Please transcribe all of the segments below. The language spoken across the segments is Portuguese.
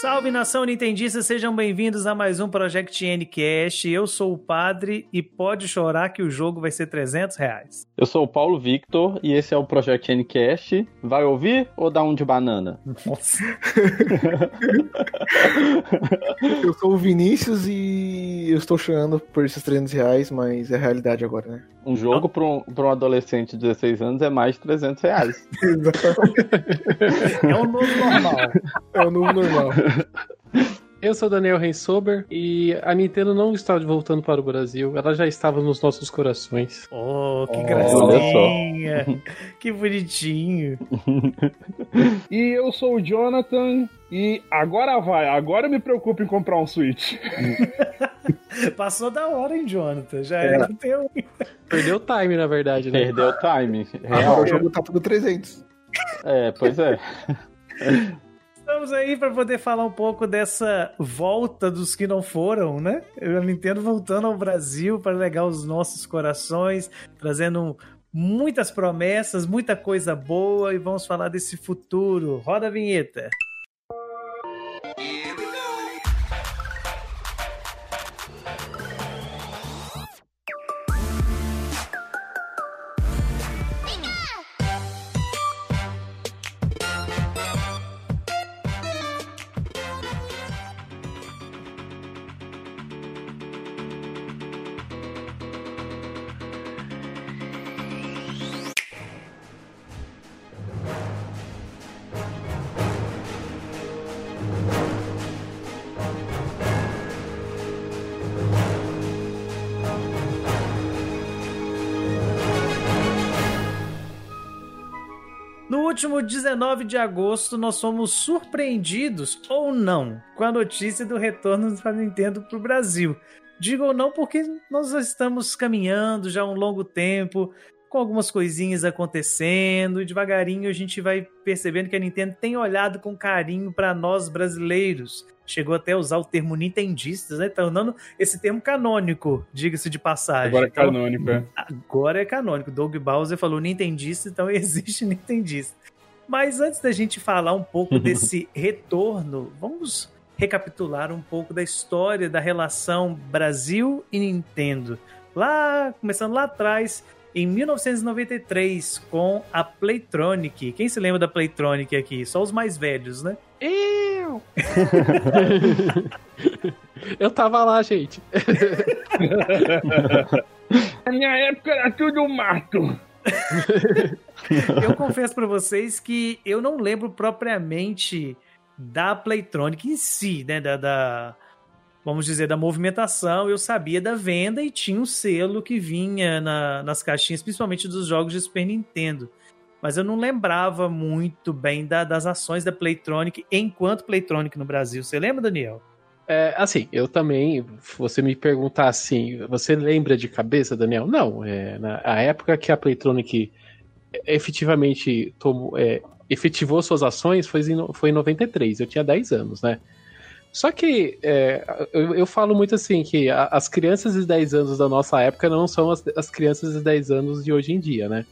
Salve nação Nintendista, sejam bem-vindos a mais um Project Ncast. Eu sou o padre e pode chorar que o jogo vai ser 300 reais. Eu sou o Paulo Victor e esse é o Project Ncast. Vai ouvir ou dá um de banana? Nossa. eu sou o Vinícius e eu estou chorando por esses 300 reais, mas é realidade agora, né? Um jogo para um, pra um adolescente de 16 anos é mais de 300 reais. é o novo normal. É o novo normal. Eu sou Daniel Rensober e a Nintendo não está voltando para o Brasil, ela já estava nos nossos corações. Oh, que oh, gracinha! que bonitinho! e eu sou o Jonathan e agora vai, agora eu me preocupo em comprar um Switch. Passou da hora, hein, Jonathan? Já é. era teu. Perdeu o time, na verdade, né? Perdeu o time. Agora o jogo tá tudo 300. É, pois é. Estamos aí para poder falar um pouco dessa volta dos que não foram, né? A Nintendo voltando ao Brasil para legar os nossos corações, trazendo muitas promessas, muita coisa boa e vamos falar desse futuro. Roda a vinheta. Último 19 de agosto, nós fomos surpreendidos, ou não, com a notícia do retorno da Nintendo para o Brasil. Digo ou não porque nós estamos caminhando já há um longo tempo, com algumas coisinhas acontecendo, e devagarinho a gente vai percebendo que a Nintendo tem olhado com carinho para nós brasileiros. Chegou até a usar o termo nintendistas, né? Tornando esse termo canônico, diga-se de passagem. Agora é então, canônico, é. Agora é canônico. Doug Bowser falou nintendista, então existe nintendista. Mas antes da gente falar um pouco desse retorno, vamos recapitular um pouco da história da relação Brasil e Nintendo. Lá, começando lá atrás, em 1993, com a Playtronic. Quem se lembra da Playtronic aqui? Só os mais velhos, né? Eu! Eu tava lá, gente. Na minha época era tudo mato. eu confesso para vocês que eu não lembro propriamente da Playtronic em si, né? Da, da, vamos dizer, da movimentação. Eu sabia da venda e tinha um selo que vinha na, nas caixinhas, principalmente dos jogos de Super Nintendo. Mas eu não lembrava muito bem da, das ações da Playtronic enquanto Playtronic no Brasil. Você lembra, Daniel? É, assim, eu também, você me perguntar assim, você lembra de cabeça, Daniel? Não, é, na a época que a Playtronic efetivamente tomou, é, efetivou suas ações foi em, foi em 93, eu tinha 10 anos, né? Só que é, eu, eu, falo muito assim que a, as crianças de 10 anos da nossa época não são as, as crianças de 10 anos de hoje em dia, né?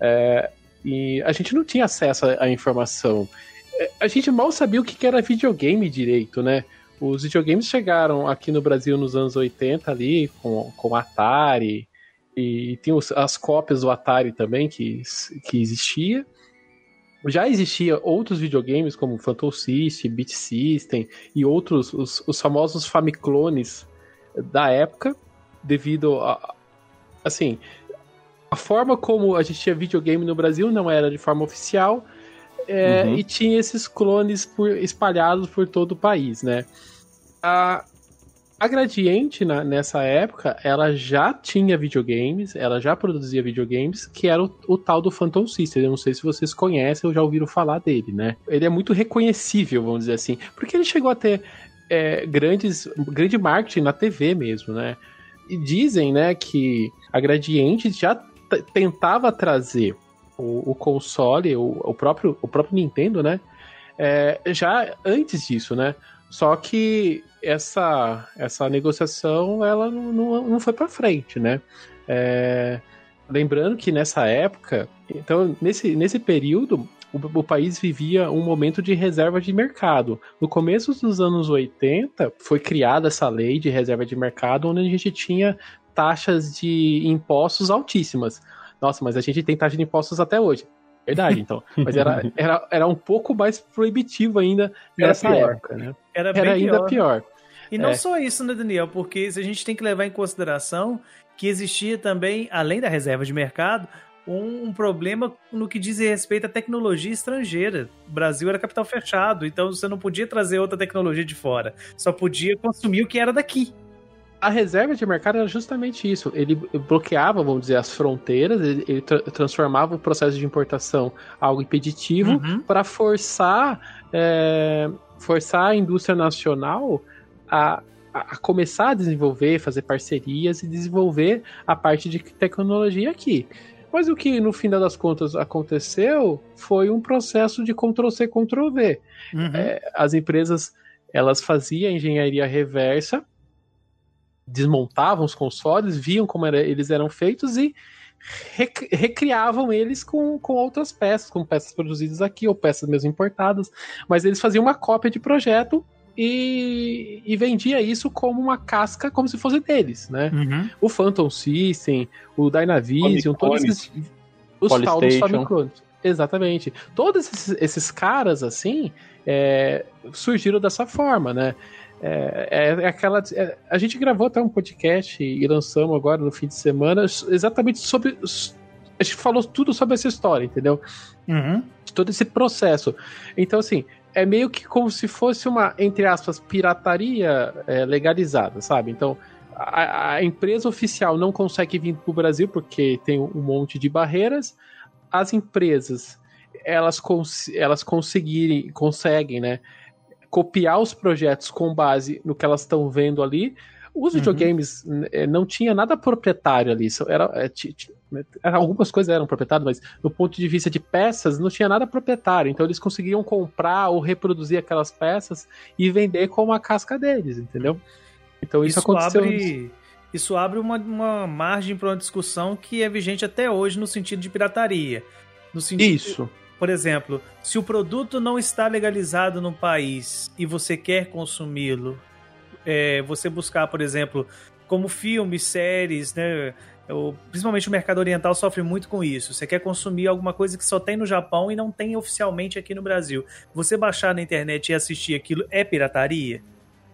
É, e a gente não tinha acesso à, informação. É, a gente mal sabia o que era videogame direito, né? Os videogames chegaram aqui no Brasil nos anos 80 ali, com, com Atari, e tem os, as cópias do Atari também que, que existia. Já existia outros videogames como Phantom System, Beat System e outros, os, os famosos Famiclones da época, devido a, assim, a forma como a gente tinha videogame no Brasil não era de forma oficial, é, uhum. e tinha esses clones por, espalhados por todo o país, né? A, a Gradiente, na, nessa época, ela já tinha videogames, ela já produzia videogames, que era o, o, tal do Phantom System. Eu não sei se vocês conhecem ou já ouviram falar dele, né? Ele é muito reconhecível, vamos dizer assim, porque ele chegou a ter é, grandes, grande marketing na TV mesmo, né? E dizem, né, que a Gradiente já tentava trazer o, o console, o, o, próprio, o próprio Nintendo, né? É, já antes disso, né? Só que essa, essa negociação ela não, não, não foi para frente, né? É, lembrando que nessa época, então nesse, nesse período, o, o, país vivia um momento de reserva de mercado. No começo dos anos 80, foi criada essa lei de reserva de mercado, onde a gente tinha taxas de impostos altíssimas. Nossa, mas a gente tem taxa de impostos até hoje. Verdade, então. Mas era, era, era um pouco mais proibitivo ainda nessa época, né? Era, era ainda pior. pior. E não é. só isso, né, Daniel? Porque a gente tem que levar em consideração que existia também, além da reserva de mercado, um, um, problema no que diz respeito à tecnologia estrangeira. O Brasil era capital fechado, então você não podia trazer outra tecnologia de fora. Só podia consumir o que era daqui. A reserva de mercado era justamente isso. Ele bloqueava, vamos dizer, as fronteiras, ele, ele tra transformava o processo de importação algo impeditivo uhum. para forçar, é, forçar a indústria nacional a, a começar a desenvolver, fazer parcerias e desenvolver a parte de tecnologia aqui. Mas o que no final das contas aconteceu foi um processo de Ctrl-C, Ctrl-V. Uhum. É, as empresas elas faziam engenharia reversa, desmontavam os consoles, viam como era, eles eram feitos e recriavam eles com, com outras peças, com peças produzidas aqui ou peças mesmo importadas, mas eles faziam uma cópia de projeto e, e, vendia isso como uma casca, como se fosse deles, né? Uhum. O Phantom System, o Dynavision, todos esses, os tal dos Famicrones. Exatamente. Todos esses, esses caras, assim, é, surgiram dessa forma, né? É, é, é aquela. É, a gente gravou até um podcast e lançamos agora no fim de semana exatamente sobre. A gente falou tudo sobre essa história, entendeu? Uhum. Todo esse processo. Então, assim, é meio que como se fosse uma, entre aspas, pirataria é, legalizada, sabe? Então, a, a, empresa oficial não consegue vir para o Brasil porque tem um monte de barreiras. As empresas, elas, cons elas conseguirem, conseguem, né? Copiar os projetos com base no que elas estão vendo ali. Os uhum. videogames uhum. não tinha nada proprietário ali. Era, é, algumas coisas eram proprietárias, mas do ponto de vista de peças, não tinha nada proprietário. Então eles conseguiam comprar ou reproduzir aquelas peças e vender com a casca deles, entendeu? Então isso, isso aconteceu. Abre, isso abre uma, uma margem para uma discussão que é vigente até hoje no sentido de pirataria. No sentido, isso. Por exemplo, se o produto não está legalizado no país e você quer consumi-lo, é, você buscar, por exemplo, como filmes, séries, né? Eu, principalmente o mercado oriental sofre muito com isso. Você quer consumir alguma coisa que só tem no Japão e não tem oficialmente aqui no Brasil. Você baixar na internet e assistir aquilo é pirataria?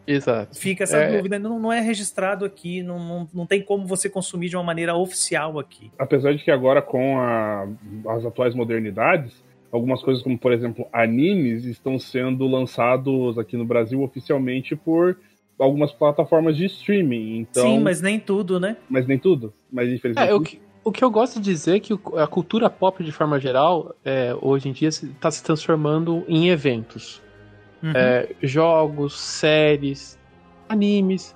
Exato. Fica essa é... dúvida, não, não, é registrado aqui, não, não, não tem como você consumir de uma maneira oficial aqui. Apesar de que agora, com a, as atuais modernidades, algumas coisas como, por exemplo, animes estão sendo lançados aqui no Brasil oficialmente por algumas plataformas de streaming. Então... Sim, mas nem tudo, né? Mas nem tudo. Mas infelizmente. É, o, que, o que eu gosto de dizer é que a cultura pop, de forma geral, é, hoje em dia está se transformando em eventos. Uhum. É, jogos, séries, animes.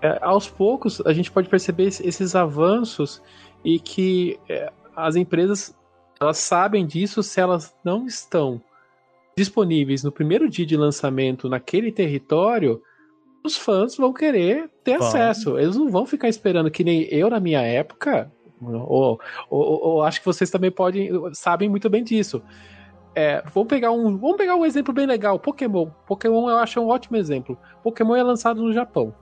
É, aos poucos, a gente pode perceber esses avanços e que é, as empresas elas sabem disso se elas não estão disponíveis no primeiro dia de lançamento naquele território, os fãs vão querer ter Bom. acesso. Eles não vão ficar esperando que nem eu na minha época. Ou, ou, ou acho que vocês também podem sabem muito bem disso. É, vamos pegar um, vamos pegar um exemplo bem legal. Pokémon. Pokémon eu acho um ótimo exemplo. Pokémon é lançado no Japão.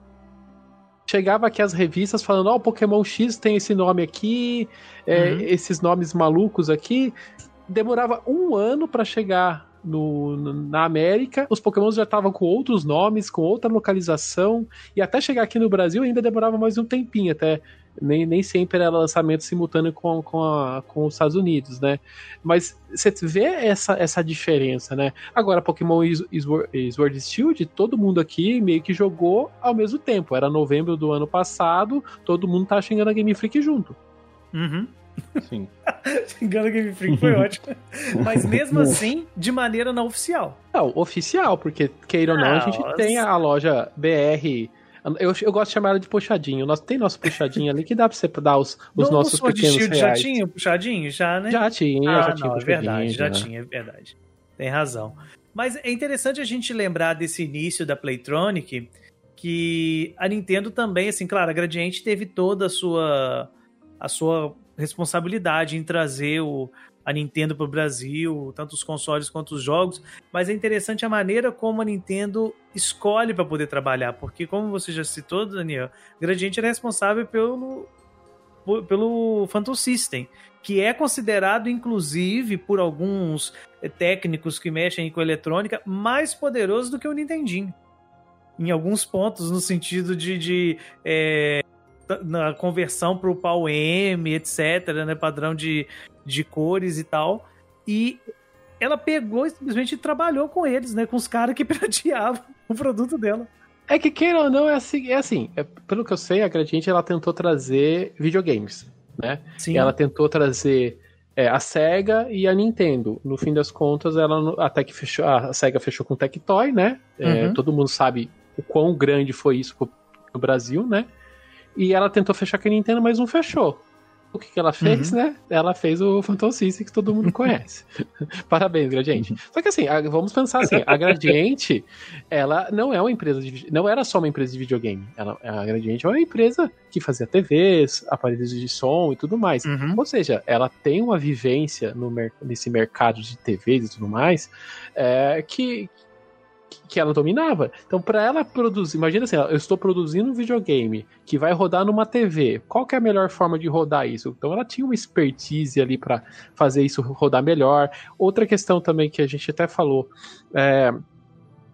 Chegava aqui as revistas falando, ó, oh, Pokémon X tem esse nome aqui, é, uhum. esses nomes malucos aqui. Demorava um ano para chegar no, na América, os Pokémon já estavam com outros nomes, com outra localização, e até chegar aqui no Brasil ainda demorava mais um tempinho, até nem, nem sempre era lançamento simultâneo com, com, a, com os Estados Unidos, né? Mas você vê essa, essa diferença, né? Agora, Pokémon Sword Shield, todo mundo aqui meio que jogou ao mesmo tempo. Era novembro do ano passado, todo mundo tá xingando a Game Freak junto. Uhum. Sim. Xingando Game Freak foi ótimo. Mas mesmo assim, de maneira não oficial. Não, oficial, porque, queira ou não, a gente tem a loja BR. Eu, eu gosto de chamar ela de puxadinho. Nós, tem nosso puxadinho ali que dá pra você dar os, os no, nossos pequenos Shield reais. Já tinha puxadinho? Já, né? Já tinha, ah, já tinha não, é verdade, já, já tinha, é verdade. Tem razão. Mas é interessante a gente lembrar desse início da Playtronic, que a Nintendo também, assim, claro, a Gradiente teve toda a sua a sua responsabilidade em trazer o, a Nintendo para o Brasil, tanto os consoles quanto os jogos, mas é interessante a maneira como a Nintendo escolhe para poder trabalhar, porque como você já citou, Daniel, Gradiente era responsável pelo pelo Phantom System, que é considerado, inclusive, por alguns técnicos que mexem com eletrônica, mais poderoso do que o Nintendinho. Em alguns pontos, no sentido de, de é, na conversão para o pau M, etc., né, padrão de, de cores e tal. E ela pegou e simplesmente trabalhou com eles, né, com os caras que pirateavam o produto dela. É que queira ou não, é assim, é assim é, pelo que eu sei, a Gradiente ela tentou trazer videogames, né? Sim. Ela tentou trazer é, a SEGA e a Nintendo. No fim das contas, ela até que fechou, a SEGA fechou com o Tectoy, né? É, Uhum. todo mundo sabe o quão grande foi isso pro, pro Brasil, né? E ela tentou fechar com a Nintendo, mas não fechou. O que, que ela fez, Uhum. né? Ela fez o Phantom System que todo mundo conhece. Parabéns, Gradiente. Só que assim, a- vamos pensar assim, a Gradiente, ela não é uma empresa de, não era só uma empresa de videogame. Ela, a Gradiente é uma empresa que fazia TVs, aparelhos de som e tudo mais. Uhum. Ou seja, ela tem uma vivência no nesse mercado de TVs e tudo mais é, que, que ela dominava. Então, para ela produzir, imagina assim, eu estou produzindo um videogame que vai rodar numa TV. Qual que é a melhor forma de rodar isso? Então, ela tinha uma expertise ali para fazer isso rodar melhor. Outra questão também que a gente até falou, é,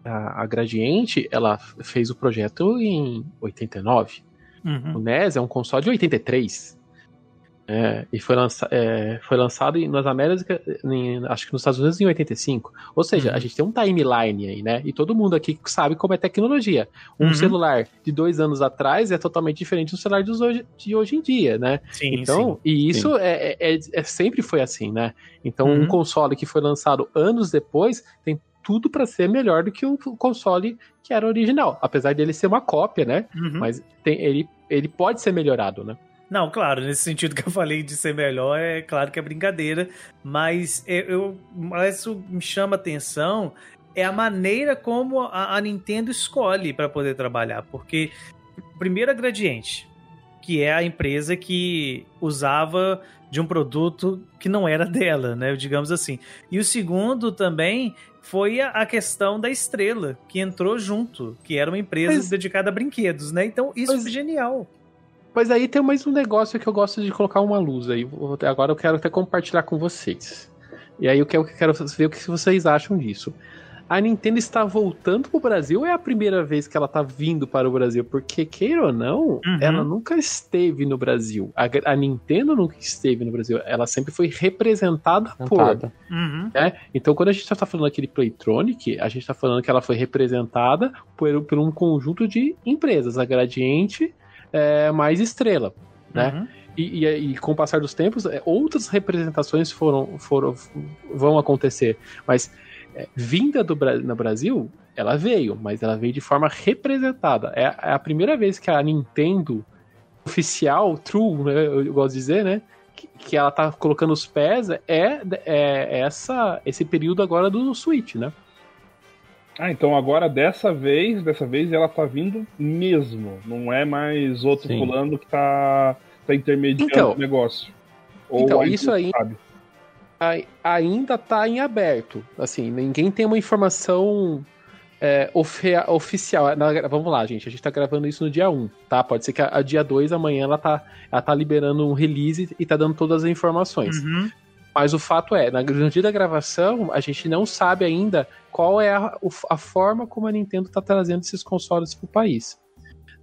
a, a Gradiente, ela fez o projeto em 89. O Uhum. NES é um console de 83. É, e foi, lança, é, foi lançado em- nas Américas, em- acho que nos Estados Unidos em 85. Ou seja, Uhum. a gente tem um timeline aí, né? E todo mundo aqui sabe como é tecnologia. Um Uhum. celular de dois anos atrás é totalmente diferente do celular dos hoje, de hoje em dia, né? Sim, Então, sim. e isso é, é- é- é- sempre foi assim, né? Então, Uhum. um console que foi lançado anos depois tem tudo para ser melhor do que o console que era original. Apesar dele ser uma cópia, né? Uhum. Mas tem- ele, ele pode ser melhorado, né? Não, claro, nesse sentido que eu falei de ser melhor, é claro que é brincadeira, mas eu, eu mas isso me chama atenção é a maneira como a, a Nintendo escolhe para poder trabalhar, porque primeiro a Gradiente, que é a empresa que usava de um produto que não era dela, né, digamos assim. E o segundo também foi a, questão da Estrela, que entrou junto, que era uma empresa Mas- dedicada a brinquedos, né? Então isso Mas- foi genial. Mas aí tem mais um negócio que eu gosto de colocar uma luz aí. Agora eu quero até compartilhar com vocês. E aí eu quero, eu quero ver o que vocês acham disso. A Nintendo está voltando pro Brasil ou é a primeira vez que ela tá vindo para o Brasil? Porque, queira ou não, Uhum. ela nunca esteve no Brasil. A, a Nintendo nunca esteve no Brasil. Ela sempre foi representada por. Uhum. né? Então, quando a gente está falando aqui de Playtronic, a gente está falando que ela foi representada por, por um conjunto de empresas, a Gradiente é, mais Estrela. Né? Uhum. E, e- e com o passar dos tempos, é, outras representações foram, foram, vão acontecer. Mas é, vinda do no Brasil, ela veio, mas ela veio de forma representada. É, é a primeira vez que a Nintendo oficial, true, né, eu gosto de dizer, né? Que, que ela tá colocando os pés é, é essa, esse período agora do Switch, né? Ah, então agora dessa vez, dessa vez ela tá vindo mesmo. Não é mais outro Sim. fulano que tá, tá intermediando Então. o negócio. Então, a isso aí- sabe. ai- ainda tá em aberto. Assim, ninguém tem uma informação é, oficial. Na- vamos lá, gente. A gente tá gravando isso no dia 1, tá? Pode ser que a, a dia 2, amanhã, ela tá, ela tá liberando um release e tá dando todas as informações. Uhum. Mas o fato é, na- no dia da gravação, a gente não sabe ainda qual é a, o- a forma como a Nintendo tá trazendo esses consoles pro país,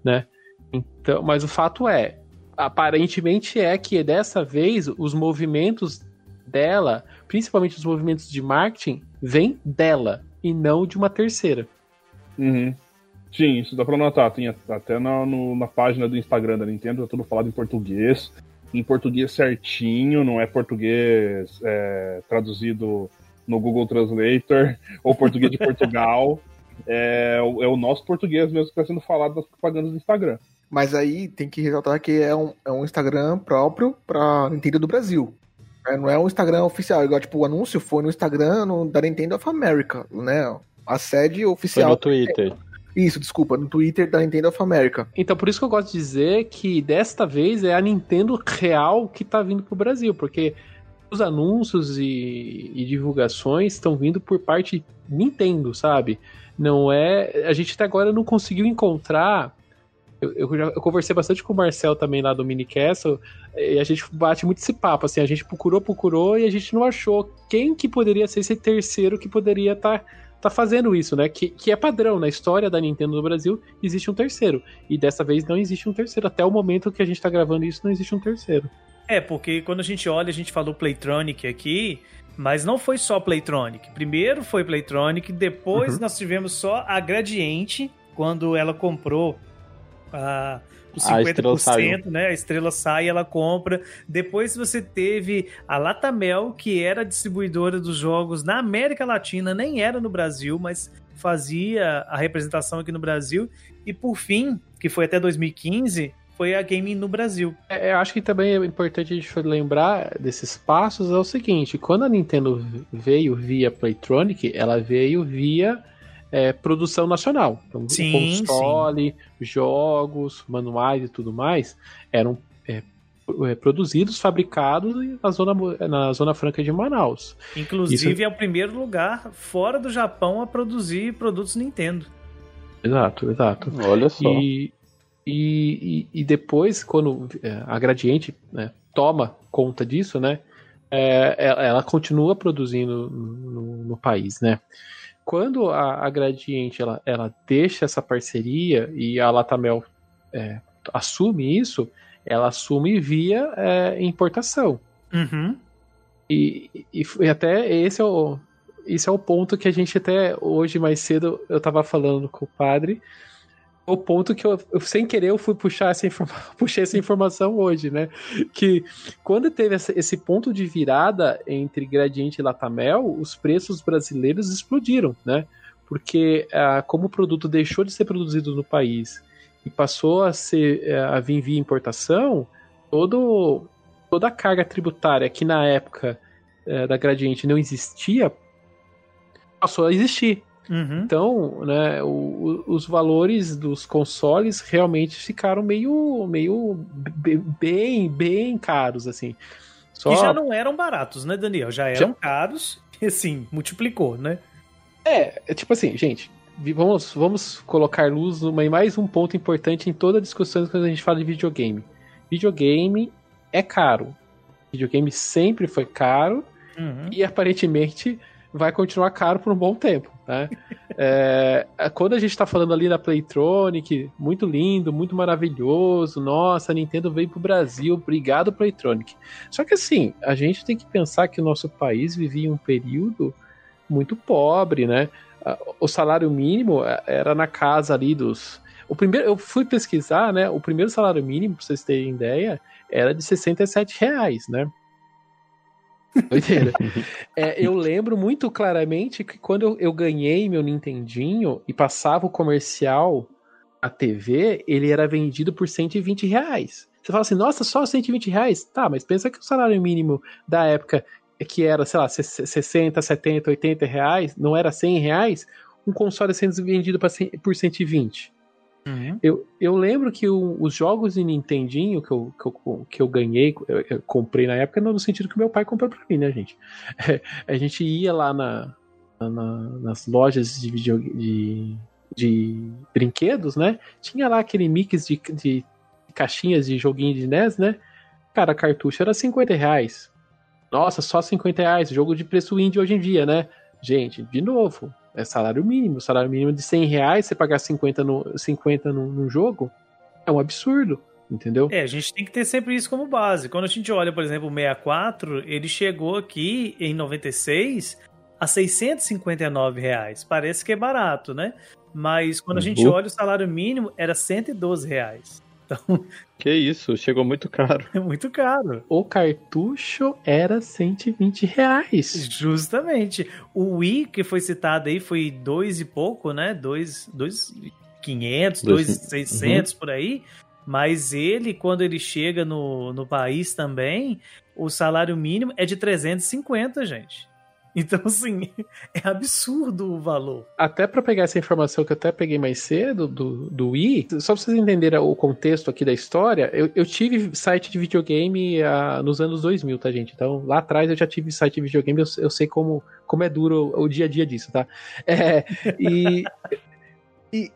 né? Então, mas o fato é, aparentemente é que dessa vez os movimentos dela, principalmente os movimentos de marketing, vêm dela e não de uma terceira. Uhum. Sim, isso dá pra notar. Tem até na, no- na página do Instagram da Nintendo, tá tudo falado em português. Em português certinho, não é português é, traduzido no Google Translator ou português de Portugal. É, o- é o nosso português mesmo que está sendo falado nas propagandas do Instagram. Mas aí tem que ressaltar que é um, é um Instagram próprio pra Nintendo do Brasil. É, não é um Instagram oficial, igual tipo o anúncio foi no Instagram no- da Nintendo of America, né? A sede Foi oficial. no Twitter. Isso, desculpa, no Twitter da Nintendo of America. Então, por isso que eu gosto de dizer que desta vez é a Nintendo real que tá vindo pro Brasil, porque os anúncios e, e divulgações estão vindo por parte Nintendo, sabe? Não é. A gente até agora não conseguiu encontrar. Eu, eu, já, eu conversei bastante com o Marcel também lá do Minicastle, e a gente bate muito esse papo, assim, a gente procurou, procurou e a gente não achou quem que poderia ser esse terceiro que poderia estar tá, tá fazendo isso, né? Que, que é padrão na história da Nintendo no Brasil, existe um terceiro. E dessa vez não existe um terceiro. Até o momento que a gente tá gravando isso, não existe um terceiro. É, porque quando a gente olha, a gente falou Playtronic aqui, mas não foi só Playtronic. Primeiro foi Playtronic, depois uhum. nós tivemos só a Gradiente, quando ela comprou a, os 50%, a né? A estrela sai, ela compra. Depois você teve a Latamel, que era distribuidora dos jogos na América Latina, nem era no Brasil, mas fazia a representação aqui no Brasil. E por fim, que foi até 2015, foi a Game no Brasil. É, eu acho que também é importante a gente lembrar desses passos é o seguinte, quando a Nintendo veio via Playtronic, ela veio via é, produção nacional. Então, sim, console, sim. jogos, manuais e tudo mais eram é, é, produzidos, fabricados na zona, na zona franca de Manaus. Inclusive Isso... é o primeiro lugar fora do Japão a produzir produtos Nintendo. Exato, exato. Olha só. E, e, e, depois, quando é, a Gradiente né, toma conta disso, né, é, ela, ela, continua produzindo no, no, país, né. Quando a, a Gradiente ela, ela deixa essa parceria e a Latamel é, assume isso, ela assume via é, importação. Uhum. E, e, e, até esse é o, esse é o ponto que a gente até hoje mais cedo eu estava falando com o padre o ponto que eu, eu, sem querer, eu fui puxar essa, informa puxei essa informação hoje, né? Que quando teve essa, esse ponto de virada entre Gradiente e Latamel, os preços brasileiros explodiram, né? Porque ah, como o produto deixou de ser produzido no país e passou a ser eh, a vir via importação, todo, toda a carga tributária que na época eh, da Gradiente não existia passou a existir. Uhum. Então, né, o, os valores dos consoles realmente ficaram meio, meio bem, bem caros, assim. Só... E já não eram baratos, né, Daniel? Já eram já... caros e, assim, multiplicou, né? É, é tipo assim, gente, vamos, vamos colocar luz em mais um ponto importante em toda a discussão quando a gente fala de videogame. Videogame é caro. Videogame sempre foi caro uhum. e aparentemente vai continuar caro por um bom tempo. Né? É, quando a gente está falando ali da Playtronic, muito lindo, muito maravilhoso, nossa, a Nintendo veio pro Brasil, obrigado Playtronic. Só que assim, a gente tem que pensar que o nosso país vivia um período muito pobre, né? O salário mínimo é, era na casa ali dos. O primeiro, eu fui pesquisar, né? O primeiro salário mínimo, para vocês terem ideia, era de 67 reais, né? é, eu lembro muito claramente que quando eu, eu, ganhei meu Nintendinho e passava o comercial a TV, ele era vendido por 120 reais. Você fala assim, nossa, só 120 reais? Tá, mas pensa que o salário mínimo da época, que era, sei lá, 60, 70, 80 reais, não era 100 reais, um console sendo vendido por 120. Uhum. Eu, eu lembro que o, os jogos de Nintendinho que eu, que eu, que eu ganhei, eu, eu comprei na época, no sentido que meu pai comprou pra mim, né, gente? É, a gente ia lá na, na, nas lojas de, video, de, de brinquedos, né? Tinha lá aquele mix de, de caixinhas de joguinho de NES, né? Cara, cartucho era 50 reais. Nossa, só 50 reais, jogo de preço indie hoje em dia, né? Gente, de novo, é salário mínimo. Salário mínimo de 100 reais, você pagar 50 no, 50 no, no jogo, é um absurdo. Entendeu? É, a gente tem que ter sempre isso como base. Quando a gente olha, por exemplo, o 64, ele chegou aqui em 96 a 659 reais. Parece que é barato, né? Mas quando a gente uhum. olha o salário mínimo, era 112 reais. Então... Que isso, chegou muito caro. É muito caro. O cartucho era 120 reais. Justamente. O Wii, que foi citado aí, foi dois e pouco, né? Dois, dois 500, dois, 600 uhum. por aí. Mas ele, quando ele chega no, no país também, o salário mínimo é de 350, gente. Então, assim, é absurdo o valor. Até para pegar essa informação que eu até peguei mais cedo do, do Wii, só pra vocês entenderem o contexto aqui da história, eu, eu tive site de videogame uh, nos anos 2000, tá, gente? Então, lá atrás eu já tive site de videogame, eu, eu sei como, como é duro o, o dia a dia disso, tá? É, e, e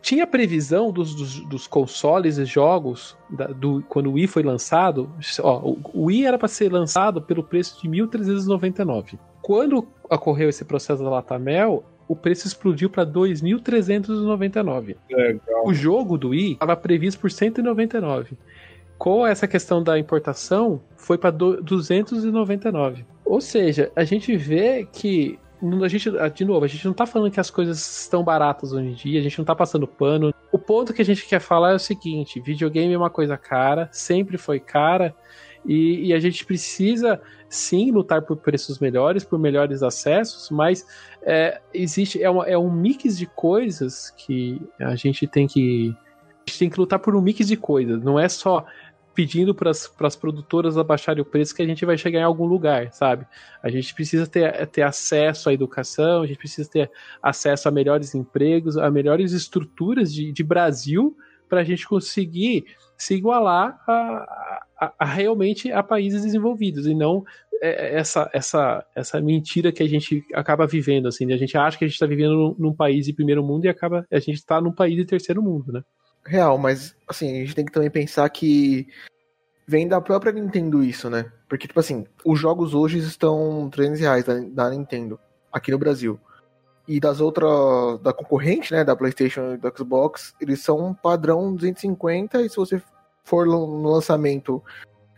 tinha previsão dos, dos, dos, consoles e jogos da, do, quando o Wii foi lançado. Ó, o, o Wii era para ser lançado pelo preço de 1.399. Quando ocorreu esse processo da Latamel, o preço explodiu para 2.399. O jogo do Wii estava previsto por 199. Com essa questão da importação, foi para 299. Ou seja, a gente vê que a gente, ah, de novo, a gente não tá falando que as coisas estão baratas hoje em dia, a gente não tá passando pano. O ponto que a gente quer falar é o seguinte: videogame é uma coisa cara, sempre foi cara, e, e a gente precisa sim lutar por preços melhores, por melhores acessos, mas é, existe é, uma, é um mix de coisas que a gente tem que a gente tem que lutar por um mix de coisas. Não é só pedindo para as produtoras abaixarem o preço que a gente vai chegar em algum lugar, sabe? A gente precisa ter, ter acesso à educação, a gente precisa ter acesso a melhores empregos, a melhores estruturas de, de Brasil para a gente conseguir se igualar a, a, a, realmente a países desenvolvidos e não é, essa, essa, essa mentira que a gente acaba vivendo, assim, a gente acha que a gente está vivendo num, num, país de primeiro mundo e acaba a gente está num país de terceiro mundo, né? Real, mas assim, a gente tem que também pensar que vem da própria Nintendo isso, né? Porque, tipo assim, os jogos hoje estão 300 reais da, da Nintendo, aqui no Brasil. E das outras, da concorrente, né, da PlayStation e do Xbox, eles são padrão 250 e se você for no lançamento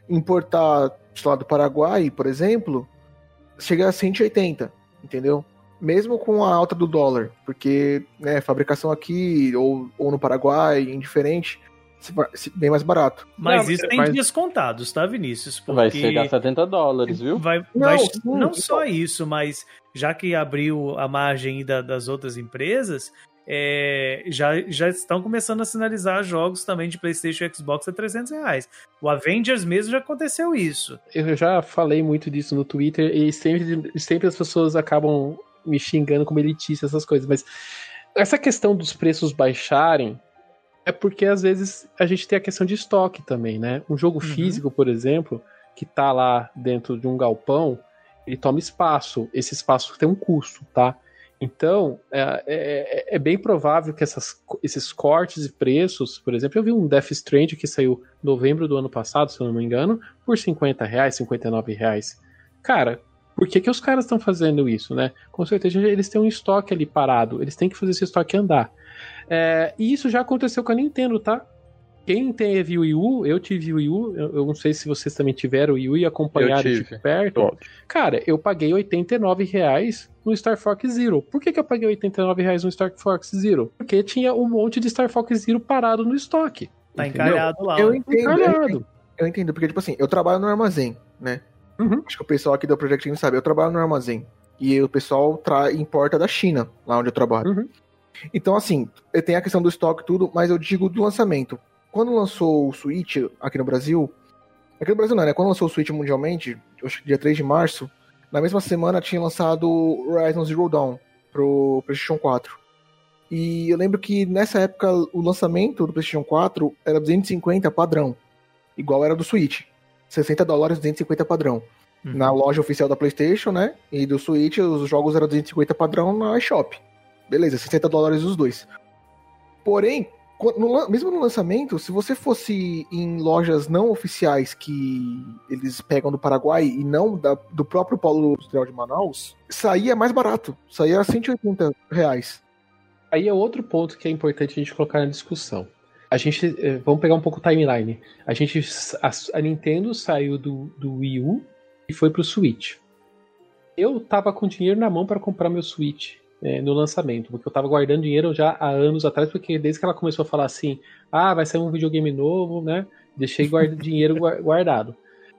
importar, sei lá, do Paraguai, por exemplo, chega a 180, entendeu? Mesmo com a alta do dólar, porque né, fabricação aqui ou, ou no Paraguai, indiferente, bem mais barato. Mas não, isso tem mas... dias contados, tá, Vinícius? Porque vai chegar a 70 dólares, viu? Vai, não, vai, não só isso, mas já que abriu a margem da, das outras empresas, é, já, já estão começando a sinalizar jogos também de PlayStation e Xbox a 300 reais. O Avengers mesmo já aconteceu isso. Eu já falei muito disso no Twitter e sempre, sempre as pessoas acabam me xingando como elitista, essas coisas, mas essa questão dos preços baixarem é porque às vezes a gente tem a questão de estoque também, né? Um jogo uhum. físico, por exemplo, que tá lá dentro de um galpão, ele toma espaço. Esse espaço tem um custo, tá? Então, é, é, é bem provável que essas, esses cortes de preços, por exemplo, eu vi um Death Strand que saiu em novembro do ano passado, se eu não me engano, por 50 reais, 59 reais. Cara, por que, que os caras estão fazendo isso, né? Com certeza eles têm um estoque ali parado, eles têm que fazer esse estoque andar. É, e isso já aconteceu com a Nintendo, tá? Quem teve o Wii U, eu tive o Wii U, eu, eu não sei se vocês também tiveram o Wii U e acompanharam de perto. Cara, eu paguei 89 reais no Star Fox Zero. Por que, que eu paguei 89 reais no Star Fox Zero? Porque tinha um monte de Star Fox Zero parado no estoque. Tá entendeu? encalhado lá. Eu entendo, eu entendo, eu entendo, porque, tipo assim, eu trabalho no armazém, né? Uhum. Acho que o pessoal aqui do Project Team sabe. Eu trabalho no armazém. E o pessoal tra importa da China, lá onde eu trabalho. Uhum. Então, assim, tem a questão do estoque e tudo, mas eu digo do lançamento. Quando lançou o Switch aqui no Brasil, aqui no Brasil não, né? Quando lançou o Switch mundialmente, acho que dia 3 de março, na mesma semana tinha lançado Horizon Zero Dawn pro PlayStation 4. E eu lembro que nessa época o lançamento do PlayStation 4 era 250 padrão, igual era do Switch. 60 dólares, 250 padrão. Uhum. Na loja oficial da PlayStation, né? E do Switch, os jogos eram 250 padrão na eShop. Beleza, 60 dólares os dois. Porém, no, mesmo no lançamento, se você fosse em lojas não oficiais que eles pegam do Paraguai e não da, do próprio polo industrial de Manaus, saía mais barato. Saía 180 reais. Aí é outro ponto que é importante a gente colocar na discussão a gente. Eh, vamos pegar um pouco o timeline. A gente. A, a, Nintendo saiu do, do Wii U e foi pro Switch. Eu tava com dinheiro na mão para comprar meu Switch é, no lançamento, porque eu tava guardando dinheiro já há anos atrás, porque desde que ela começou a falar assim, ah, vai sair um videogame novo, né? Deixei guarda, dinheiro guardado.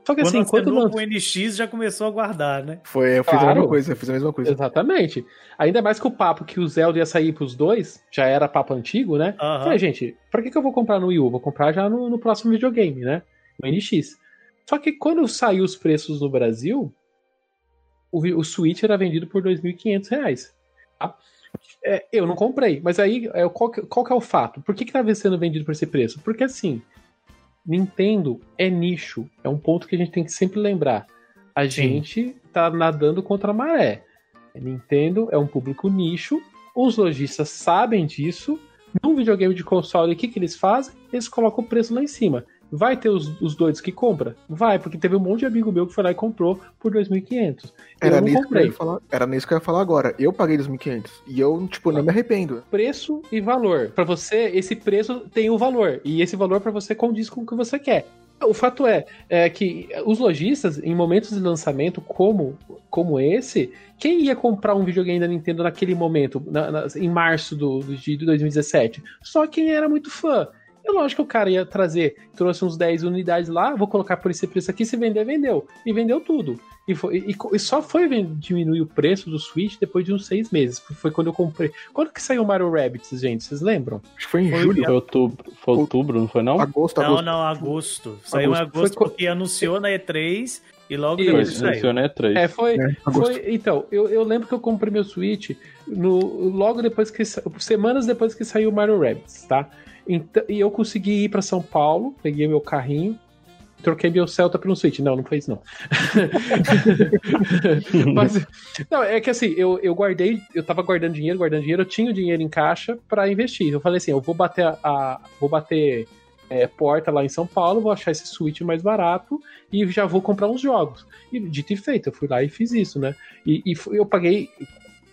Só que assim, quando lançou... o NX já começou a guardar, né? Foi, eu fiz claro. a mesma coisa, eu fiz a mesma coisa. Exatamente. Ainda mais que o papo que o Zelda ia sair pros dois, já era papo antigo, né? Uhum. Falei, gente, pra que, que eu vou comprar no Wii U? Vou comprar já no, no próximo videogame, né? No NX. Só que quando saiu os preços no Brasil, o, o Switch era vendido por R$ 2.500. Tá? É, eu não comprei, mas aí é, qual, que, qual que é o fato? Por que está sendo vendido por esse preço? Porque assim, Nintendo é nicho, é um ponto que a gente tem que sempre lembrar. A Sim. gente tá nadando contra a maré. Nintendo é um público nicho, os lojistas sabem disso. Num videogame de console, o que, que eles fazem? Eles colocam o preço lá em cima. Vai ter os, os doidos que compra? Vai, porque teve um monte de amigo meu que foi lá e comprou por 2.500. Era nisso comprei. Que eu ia falar, era nisso que eu ia falar agora. Eu paguei 2.500 e eu, tipo, não me arrependo. Preço e valor. Para você, esse preço tem um valor e esse valor para você condiz com o que você quer. O fato é, é, que os lojistas, em momentos de lançamento como, como esse, quem ia comprar um videogame da Nintendo naquele momento, na, na, em março do, de 2017? Só quem era muito fã. É lógico que o cara ia trazer, trouxe uns 10 unidades lá, vou colocar por esse preço aqui, se vender, vendeu. E vendeu tudo. E, foi, e, e só foi diminuir o preço do Switch depois de uns seis meses. Foi quando eu comprei. Quando que saiu o Mario Rabbids, gente? Vocês lembram? Acho que foi em foi julho. Foi outubro, foi outubro, não foi não? Agosto, agosto. Não, não, agosto. Saiu agosto. em agosto foi... porque anunciou na E3 e logo Isso, depois saiu. Anunciou na E3. É, foi. É, foi então, eu, eu lembro que eu comprei meu Switch no, logo depois que. Semanas depois que saiu o Mario Rabbids, tá? Então, e eu consegui ir para São Paulo, peguei meu carrinho, troquei meu Celta pelo Switch. Não, não fez não. Mas, não, é que assim, eu, eu guardei, eu tava guardando dinheiro, guardando dinheiro, eu tinha o dinheiro em caixa para investir. Eu falei assim, eu vou bater a, a vou bater é, porta lá em São Paulo, vou achar esse Switch mais barato e já vou comprar uns jogos. E dito e feito, eu fui lá e fiz isso, né? E, e eu paguei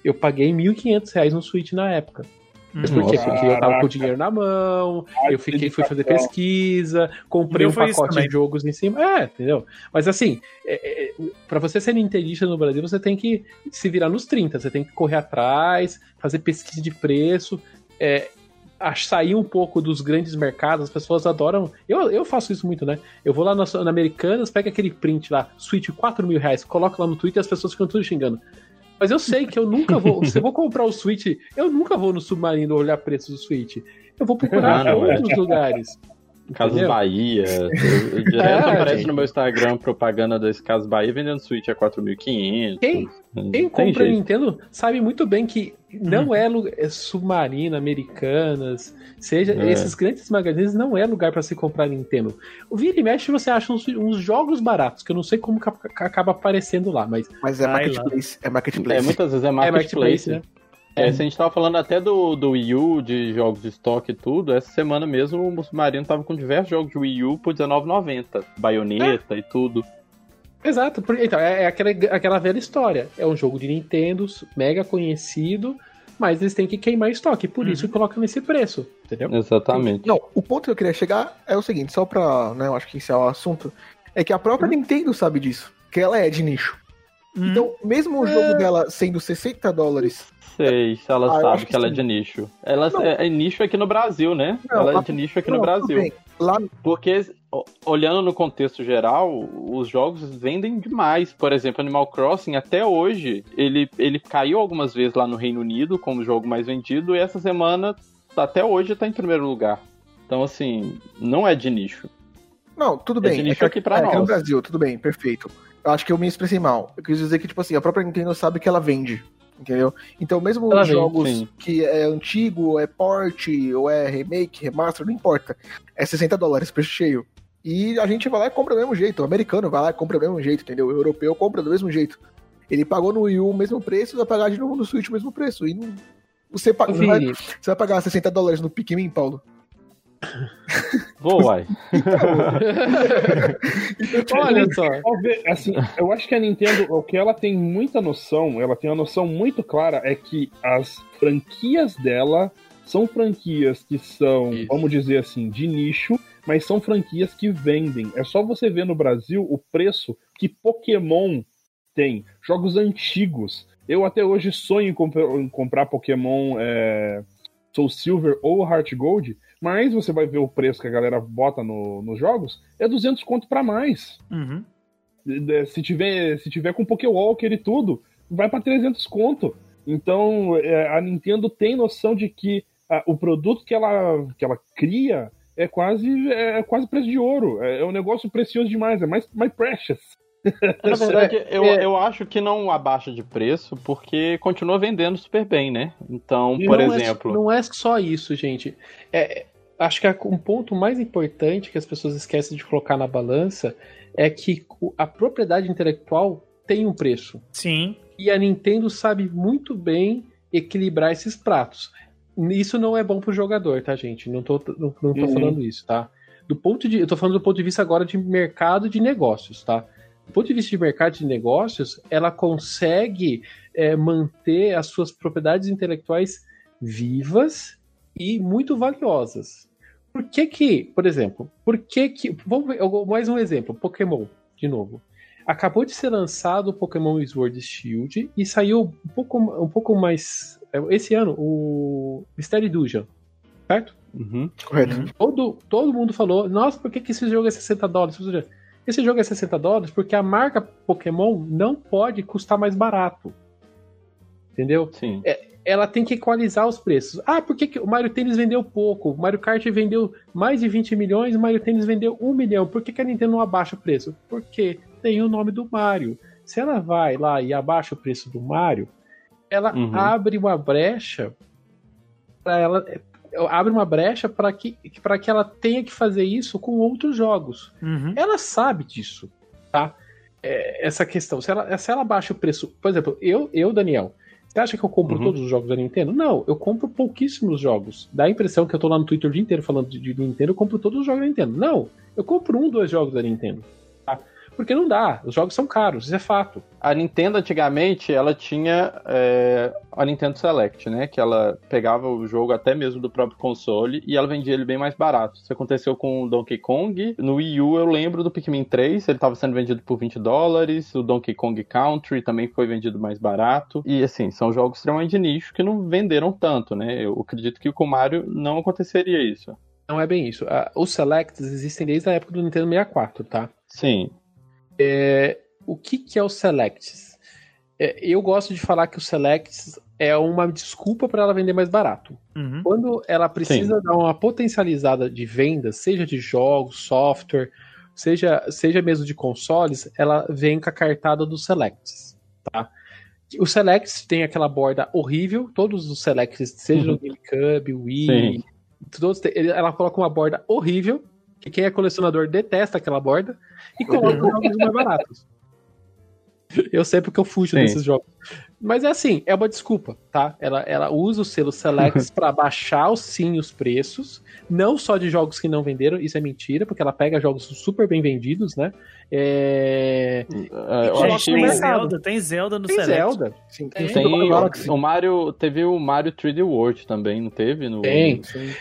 eu paguei R$ 1.500 no Switch na época. Mas por quê? Porque eu tava com o dinheiro na mão, eu fiquei, fui fazer pesquisa, comprei um pacote de jogos em cima. É, entendeu? Mas assim, é, é, para você ser nintendista no Brasil, você tem que se virar nos 30, você tem que correr atrás, fazer pesquisa de preço, é, sair um pouco dos grandes mercados, as pessoas adoram. Eu, eu faço isso muito, né? Eu vou lá na, na Americanas, pego aquele print lá, Switch 4 mil reais, coloco lá no Twitter e as pessoas ficam tudo xingando. Mas eu sei que eu nunca vou. se eu vou comprar o Switch, eu nunca vou no Submarino olhar preço do Switch. Eu vou procurar ah, outros é. lugares. Casas Entendeu? Bahia. Eu, direto é, aparece gente. no meu Instagram propaganda desse Casas Bahia vendendo Switch a 4.500. Quem, quem compra jeito. Nintendo sabe muito bem que não hum. é, é Submarina, Americanas, seja é. esses grandes magazines não é lugar para se comprar Nintendo. O vira e mexe você acha uns, uns, jogos baratos, que eu não sei como acaba aparecendo lá, mas mas é marketplace, é marketplace. É muitas vezes é marketplace, é marketplace né? É, se a gente tava falando até do, do Wii U, de jogos de estoque e tudo, essa semana mesmo o Submarino tava com diversos jogos de Wii U por R$19,90. Baioneta é. e tudo. Exato, então é, é, aquela, aquela velha história. É um jogo de Nintendo, mega conhecido, mas eles têm que queimar estoque, por uhum. isso colocam nesse preço, entendeu? Exatamente. Não, o ponto que eu queria chegar é o seguinte, só pra, né, eu acho que esse é o assunto, é que a própria uhum. Nintendo sabe disso, que ela é de nicho. Uhum. Então, mesmo o jogo é... dela sendo 60 dólares sei se ela ah, sabe que, que ela é de nicho. Ela é, é, nicho aqui no Brasil, né? Não, ela é de nicho aqui não, no Brasil. Lá... Porque, olhando no contexto geral, os jogos vendem demais. Por exemplo, Animal Crossing, até hoje, ele, ele caiu algumas vezes lá no Reino Unido como o jogo mais vendido, e essa semana, até hoje, tá em primeiro lugar. Então, assim, não é de nicho. Não, tudo bem. É de nicho é aqui pra é, nós. Aqui no Brasil, tudo bem, perfeito. Eu acho que eu me expressei mal. Eu quis dizer que, tipo assim, a própria Nintendo sabe que ela vende entendeu? Então, mesmo Ela os jogos que é antigo, é port, ou é remake, remaster, não importa. É 60 dólares, preço cheio. E a gente vai lá e compra do mesmo jeito. O americano vai lá e compra do mesmo jeito, entendeu? O europeu compra do mesmo jeito. Ele pagou no Wii U o mesmo preço, vai pagar de novo no Switch o mesmo preço. E não... você, paga, vai, você vai pagar 60 dólares no Pikmin, Paulo? Vou, uai. Então, Olha só. Assim, eu acho que a Nintendo, o que ela tem muita noção, ela tem uma noção muito clara, é que as franquias dela são franquias que são, Isso. vamos dizer assim, de nicho, mas são franquias que vendem. É só você ver no Brasil o preço que Pokémon tem. Jogos antigos. Eu até hoje sonho em, comp em comprar Pokémon é, Soul Silver ou Heart Gold, mas você vai ver o preço que a galera bota no, nos jogos, é 200 conto para mais. Uhum. Se tiver, se tiver com Pokéwalker e tudo, vai para 300 conto. Então, é, a Nintendo tem noção de que a, o produto que ela, que ela cria é quase, é, é quase preço de ouro. É, é, um negócio precioso demais, é mais, mais precious. Na verdade, eu, eu acho que não abaixa de preço porque continua vendendo super bem, né? Então, por não exemplo. É, não é só isso, gente. É, acho que um ponto mais importante que as pessoas esquecem de colocar na balança é que a propriedade intelectual tem um preço. Sim. E a Nintendo sabe muito bem equilibrar esses pratos. Isso não é bom pro jogador, tá, gente? Não tô, não, não tô uhum. falando isso, tá? Do ponto de, eu tô falando do ponto de vista agora de mercado de negócios, tá? Do ponto de vista de mercado de negócios, ela consegue é, manter as suas propriedades intelectuais vivas e muito valiosas. Por que que, por exemplo, por que que, vamos ver, mais um exemplo, Pokémon, de novo. Acabou de ser lançado o Pokémon Sword Shield e saiu um pouco, um pouco mais, é, esse ano, o Mystery Dungeon, certo? Uhum. Correto. Uhum. Todo, todo mundo falou, nossa, por que, que esse jogo é 60 dólares? Esse jogo é 60 dólares porque a marca Pokémon não pode custar mais barato. Entendeu? Sim. É, ela tem que equalizar os preços. Ah, por que, que o Mario Tênis vendeu pouco? O Mario Kart vendeu mais de 20 milhões, o Mario Tênis vendeu 1 milhão. Por que, que a Nintendo não abaixa o preço? Porque tem o nome do Mario. Se ela vai lá e abaixa o preço do Mario, ela uhum. abre uma brecha para ela abre uma brecha para que, para que ela tenha que fazer isso com outros jogos. Uhum. Ela sabe disso, tá? É, essa questão. Se ela, se ela baixa o preço. Por exemplo, eu, eu Daniel, você acha que eu compro uhum. todos os jogos da Nintendo? Não, eu compro pouquíssimos jogos. Dá a impressão que eu tô lá no Twitter o dia inteiro falando de, de Nintendo, eu compro todos os jogos da Nintendo. Não, eu compro um, dois jogos da Nintendo. Porque não dá, os jogos são caros, isso é fato. A Nintendo antigamente, ela tinha é, a Nintendo Select, né? Que ela pegava o jogo até mesmo do próprio console e ela vendia ele bem mais barato. Isso aconteceu com o Donkey Kong. No Wii U eu lembro do Pikmin 3, ele estava sendo vendido por 20 dólares. O Donkey Kong Country também foi vendido mais barato. E assim, são jogos extremamente de nicho que não venderam tanto, né? Eu acredito que com o Mario não aconteceria isso. Não é bem isso. Os Selects existem desde a época do Nintendo 64, tá? Sim. É, o que, que é o Selects? É, eu gosto de falar que o Selects é uma desculpa para ela vender mais barato. Uhum. Quando ela precisa Sim. dar uma potencializada de vendas, seja de jogos, software, seja, seja mesmo de consoles, ela vem com a cartada do Selects, tá? O Selects tem aquela borda horrível, todos os Selects, seja uhum. no GameCube, Wii, todos, ela coloca uma borda horrível, que quem é colecionador detesta aquela borda e coloca jogos mais baratos. Eu sei porque eu fujo Sim. desses jogos. Mas é assim, é uma desculpa, tá? Ela, ela usa o selo Selects para baixar sim os preços, não só de jogos que não venderam, isso é mentira, porque ela pega jogos super bem vendidos, né? É... Gente, tem Zelda, tem Zelda no tem Select. Zelda. Sim, tem, tem o, o Mario, teve o Mario 3D World também, não teve? No... Tem. Sim,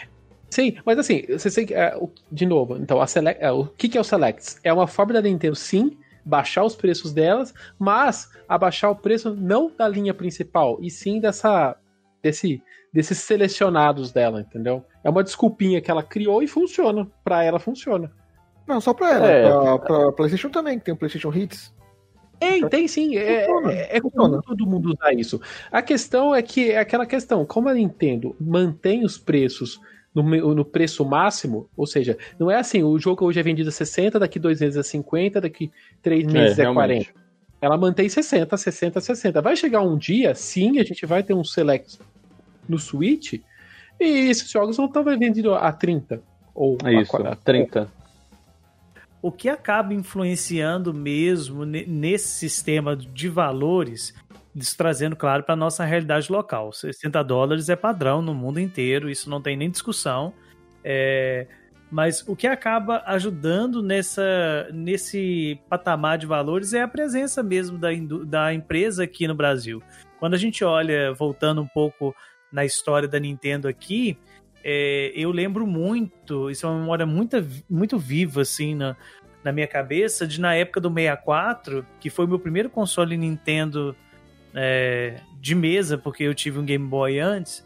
mas assim, você sei que. É, de novo, então, a select, é, o que, que é o Selects? É uma forma da Nintendo, sim, baixar os preços delas, mas abaixar o preço não da linha principal, e sim dessa. desse desses selecionados dela, entendeu? É uma desculpinha que ela criou e funciona. Pra ela funciona. Não, só pra ela. É. Pra, pra PlayStation também, que tem o PlayStation Hits. Tem, tem sim. É, é, é comum todo mundo usar isso. A questão é que é aquela questão, como a Nintendo mantém os preços no, no, preço máximo, ou seja, não é assim, o jogo hoje é vendido a 60, daqui dois meses é 50, daqui três é, meses é, é 40. Ela mantém 60, 60, 60. Vai chegar um dia, sim, a gente vai ter um select no Switch, e esses jogos vão estar vendidos a 30. Ou é isso, a 30. O que acaba influenciando mesmo nesse sistema de valores isso trazendo, claro, para a nossa realidade local. 60 dólares é padrão no mundo inteiro, isso não tem nem discussão. É, mas o que acaba ajudando nessa, nesse patamar de valores é a presença mesmo da, da empresa aqui no Brasil. Quando a gente olha, voltando um pouco na história da Nintendo aqui, é, eu lembro muito, isso é uma memória muito, muito viva assim na, na minha cabeça, de na época do 64, que foi meu primeiro console Nintendo é, de mesa, porque eu tive um Game Boy antes,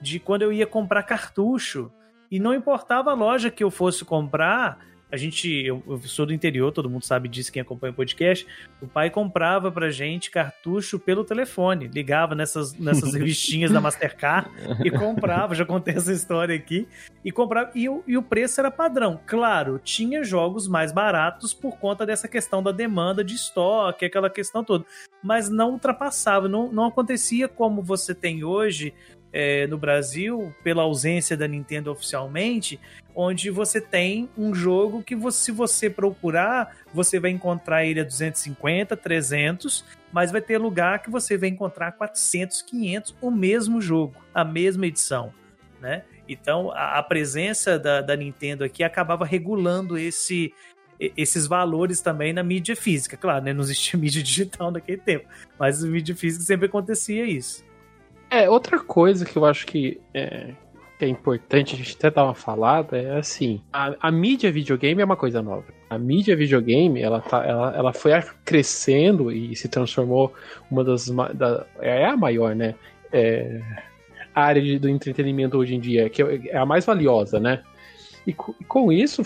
de quando eu ia comprar cartucho. E não importava a loja que eu fosse comprar, a gente, eu, eu, sou do interior, todo mundo sabe disso, quem acompanha o podcast. O pai comprava pra gente cartucho pelo telefone, ligava nessas, nessas revistinhas da Mastercard e comprava, já contei essa história aqui, e comprava, e, e o preço era padrão. Claro, tinha jogos mais baratos por conta dessa questão da demanda de estoque, aquela questão toda, mas não ultrapassava, não, não acontecia como você tem hoje é, no Brasil, pela ausência da Nintendo oficialmente, onde você tem um jogo que você, se você procurar, você vai encontrar ele a 250, 300, mas vai ter lugar que você vai encontrar 400, 500, o mesmo jogo, a mesma edição, né? Então, a, a presença da, da Nintendo aqui acabava regulando esse, esses valores também na mídia física. Claro, né? não existia mídia digital naquele tempo, mas na mídia física sempre acontecia isso. É, outra coisa que eu acho que é, que é importante a gente até dar uma falada é assim: a, a, mídia videogame é uma coisa nova. A mídia videogame ela, tá, ela, ela foi crescendo e se transformou uma das. Da, é a maior, né? É, área de, do entretenimento hoje em dia, que é a mais valiosa, né? E, e com isso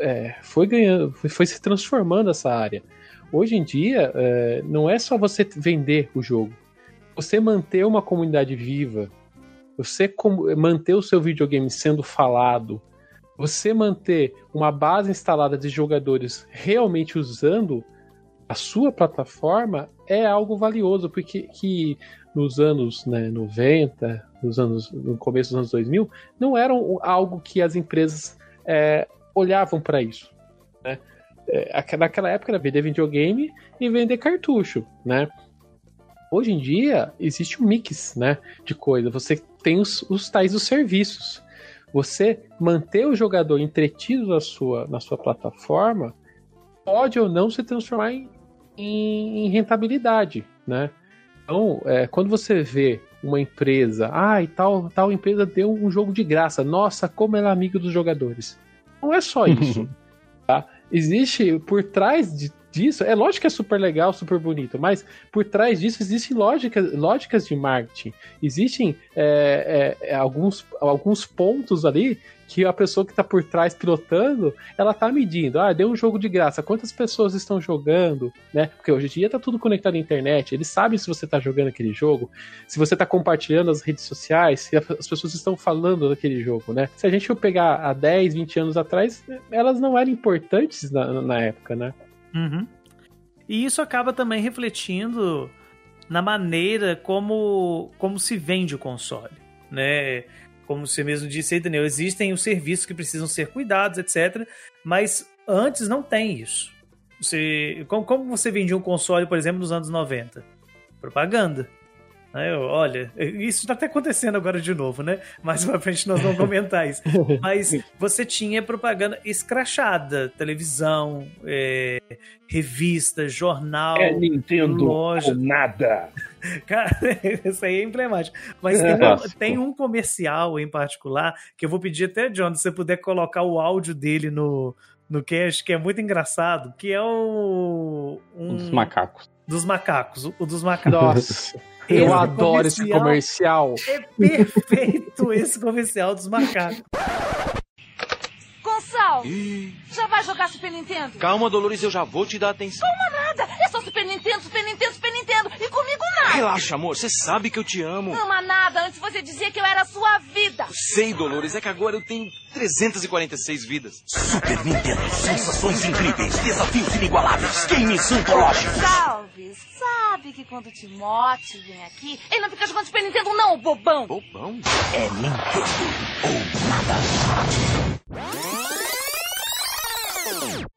é, foi ganhando, foi, foi, se transformando essa área. Hoje em dia, é, não é só você vender o jogo, você manter uma comunidade viva, você manter o seu videogame sendo falado, você manter uma base instalada de jogadores realmente usando a sua plataforma é algo valioso, porque que nos anos né, 90, nos anos, no começo dos anos 2000, não era algo que as empresas é, olhavam para isso. Né? É, naquela época era vender videogame e vender cartucho, né? Hoje em dia, existe um mix né, de coisa. Você tem os, os tais dos serviços. Você manter o jogador entretido na sua, na sua plataforma pode ou não se transformar em, em, em rentabilidade, né? Então, é, quando você vê uma empresa, ah, e tal, tal empresa deu um jogo de graça, nossa, como ela é amigo dos jogadores. Não é só isso. tá? Existe por trás de, disso, é lógico que é super legal, super bonito, mas por trás disso existem lógicas, lógicas de marketing. Existem é, é, é alguns, alguns pontos ali que a pessoa que está por trás pilotando, ela está medindo. Ah, deu um jogo de graça. Quantas pessoas estão jogando, né? Porque hoje em dia está tudo conectado à internet. Eles sabem se você está jogando aquele jogo, se você está compartilhando nas redes sociais, se as pessoas estão falando daquele jogo, né? Se a gente for pegar há 10, 20 anos atrás, elas não eram importantes na, na época, né? Uhum. E isso acaba também refletindo na maneira como, como se vende o console, né? como você mesmo disse aí, Daniel, existem os serviços que precisam ser cuidados, etc. Mas antes não tem isso. Você, como, como você vendia um console, por exemplo, nos anos 90? Propaganda. Eu, olha, isso está até acontecendo agora de novo, né? Mais pra frente nós vamos comentar isso. Mas você tinha propaganda escrachada, televisão, é, revista, jornal. É Nintendo loja. nada. Cara, isso aí é emblemático. Mas tem, um, tem, um, comercial em particular que eu vou pedir até, John, se você puder colocar o áudio dele no, no cast, que é muito engraçado, que é o. Um, dos macacos. Dos macacos, o dos macacos. Nossa. Eu esse adoro esse comercial. É perfeito esse comercial dos macacos. Gonçal, já vai jogar Super Nintendo? Calma, Dolores, eu já vou te dar atenção. Calma nada, é só Super Nintendo, Super Nintendo, Super Nintendo. E comigo nada. Relaxa, amor, você sabe que eu te amo. Ama nada, antes você dizia que eu era a sua vida. Sei, Dolores, é que agora eu tenho 346 vidas. Super Nintendo, sensações incríveis, desafios inigualáveis, games antológicos. Sabe que quando o Timote vem aqui, ele não fica jogando Super Nintendo não, bobão. Bobão? É Nintendo ou nada.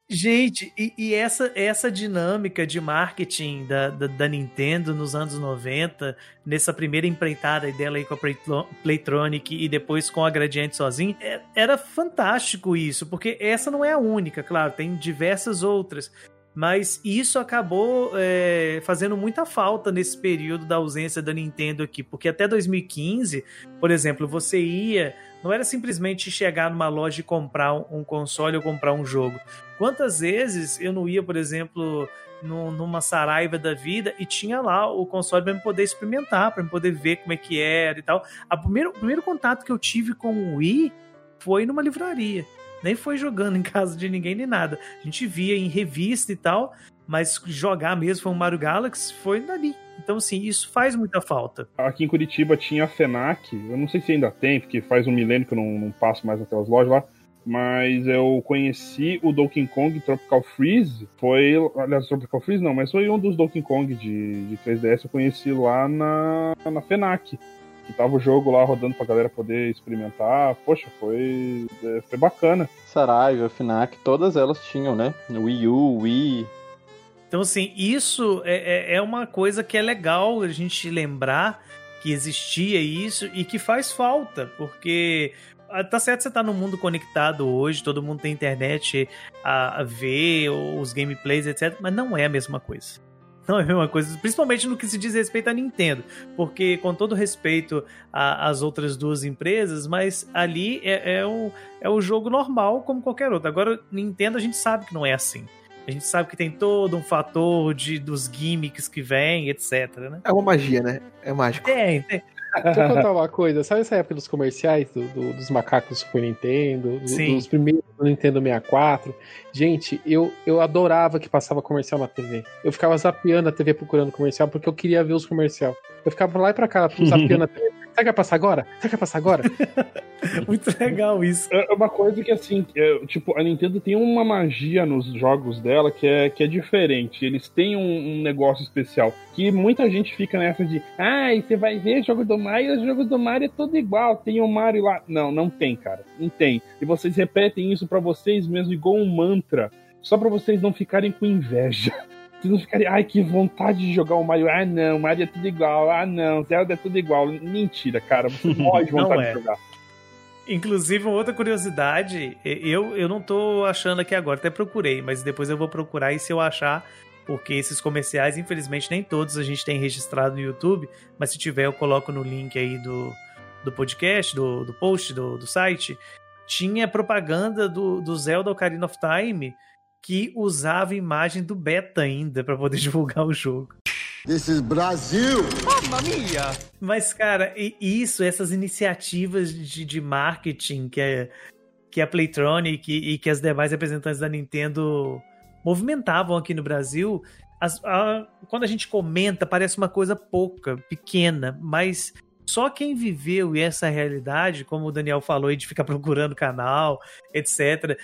Gente, e, e, essa, essa dinâmica de marketing da, da, da, Nintendo nos anos 90, nessa primeira empreitada dela aí com a Playtronic e depois com a Gradiente sozinho, é, era fantástico isso, porque essa não é a única, claro, tem diversas outras. Mas isso acabou é, fazendo muita falta nesse período da ausência da Nintendo aqui, porque até 2015, por exemplo, você ia não era simplesmente chegar numa loja e comprar um console ou comprar um jogo. Quantas vezes eu não ia, por exemplo, numa Saraiva da vida e tinha lá o console para me poder experimentar, para me poder ver como é que era e tal. A primeiro, o primeiro contato que eu tive com o Wii foi numa livraria. Nem foi jogando em casa de ninguém nem nada. A gente via em revista e tal, mas jogar mesmo foi um Mario Galaxy foi dali. Então, assim, isso faz muita falta. Aqui em Curitiba tinha a FENAC, eu não sei se ainda tem, porque faz um milênio que eu não, não passo mais aquelas lojas lá, mas eu conheci o Donkey Kong Tropical Freeze. Foi, aliás, Tropical Freeze não, mas foi um dos Donkey Kong de, de 3DS eu conheci lá na, na FENAC. Que tava o jogo lá rodando pra galera poder experimentar. Poxa, foi, é, foi bacana. Saraiva, FENAC, todas elas tinham, né? Wii U, Wii. Então, assim, isso é, é, é uma coisa que é legal a gente lembrar que existia isso e que faz falta, porque ah, tá certo você tá no mundo conectado hoje, todo mundo tem internet a, a, ver os gameplays, etc. Mas não é a mesma coisa. Não é a mesma coisa, principalmente no que se diz respeito à Nintendo. Porque, com todo respeito às outras duas empresas, mas ali é, é, o, é o jogo normal como qualquer outro. Agora, Nintendo a gente sabe que não é assim. A gente sabe que tem todo um fator de, dos gimmicks que vem, etc. Né? É uma magia, né? É mágico. Tem, tem. Deixa eu contar uma coisa. Sabe essa época dos comerciais do, do, dos macacos do Super Nintendo? Do, Sim. Dos primeiros do Nintendo 64? Gente, eu, eu adorava que passava comercial na TV. Eu ficava zapeando a TV procurando comercial porque eu queria ver os comercial. Eu ficava lá e pra cá, zapeando a TV. Será que vai passar agora? Será que vai passar agora? Muito legal isso. É uma coisa que, assim, é, tipo, a Nintendo tem uma magia nos jogos dela que é, que é diferente. Eles têm um, um negócio especial. Que muita gente fica nessa de, ah, e você vai ver jogo do Mario, os jogos do Mario é tudo igual. Tem o Mario lá. Não, não tem, cara. Não tem. E vocês repetem isso para vocês mesmo igual um mantra. Só para vocês não ficarem com inveja. Vocês não ficarem, ai, que vontade de jogar o Mario. Ah, não, Mario é tudo igual. Ah, não, Zelda é tudo igual. Mentira, cara. Você morre de vontade é. de jogar. Inclusive, uma outra curiosidade, eu, eu não tô achando aqui agora, até procurei, mas depois eu vou procurar e se eu achar, porque esses comerciais, infelizmente, nem todos a gente tem registrado no YouTube, mas se tiver, eu coloco no link aí do, do podcast, do, do post do, do site. Tinha propaganda do, do Zelda Ocarina of Time que usava imagem do beta ainda para poder divulgar o jogo. This is Brasil! Mamma mia! Mas, cara, isso, essas iniciativas de, de marketing que, é, que a Playtronic e, e que as demais representantes da Nintendo movimentavam aqui no Brasil, as, a, quando a gente comenta, parece uma coisa pouca, pequena, mas só quem viveu essa realidade, como o Daniel falou, de ficar procurando canal, etc.,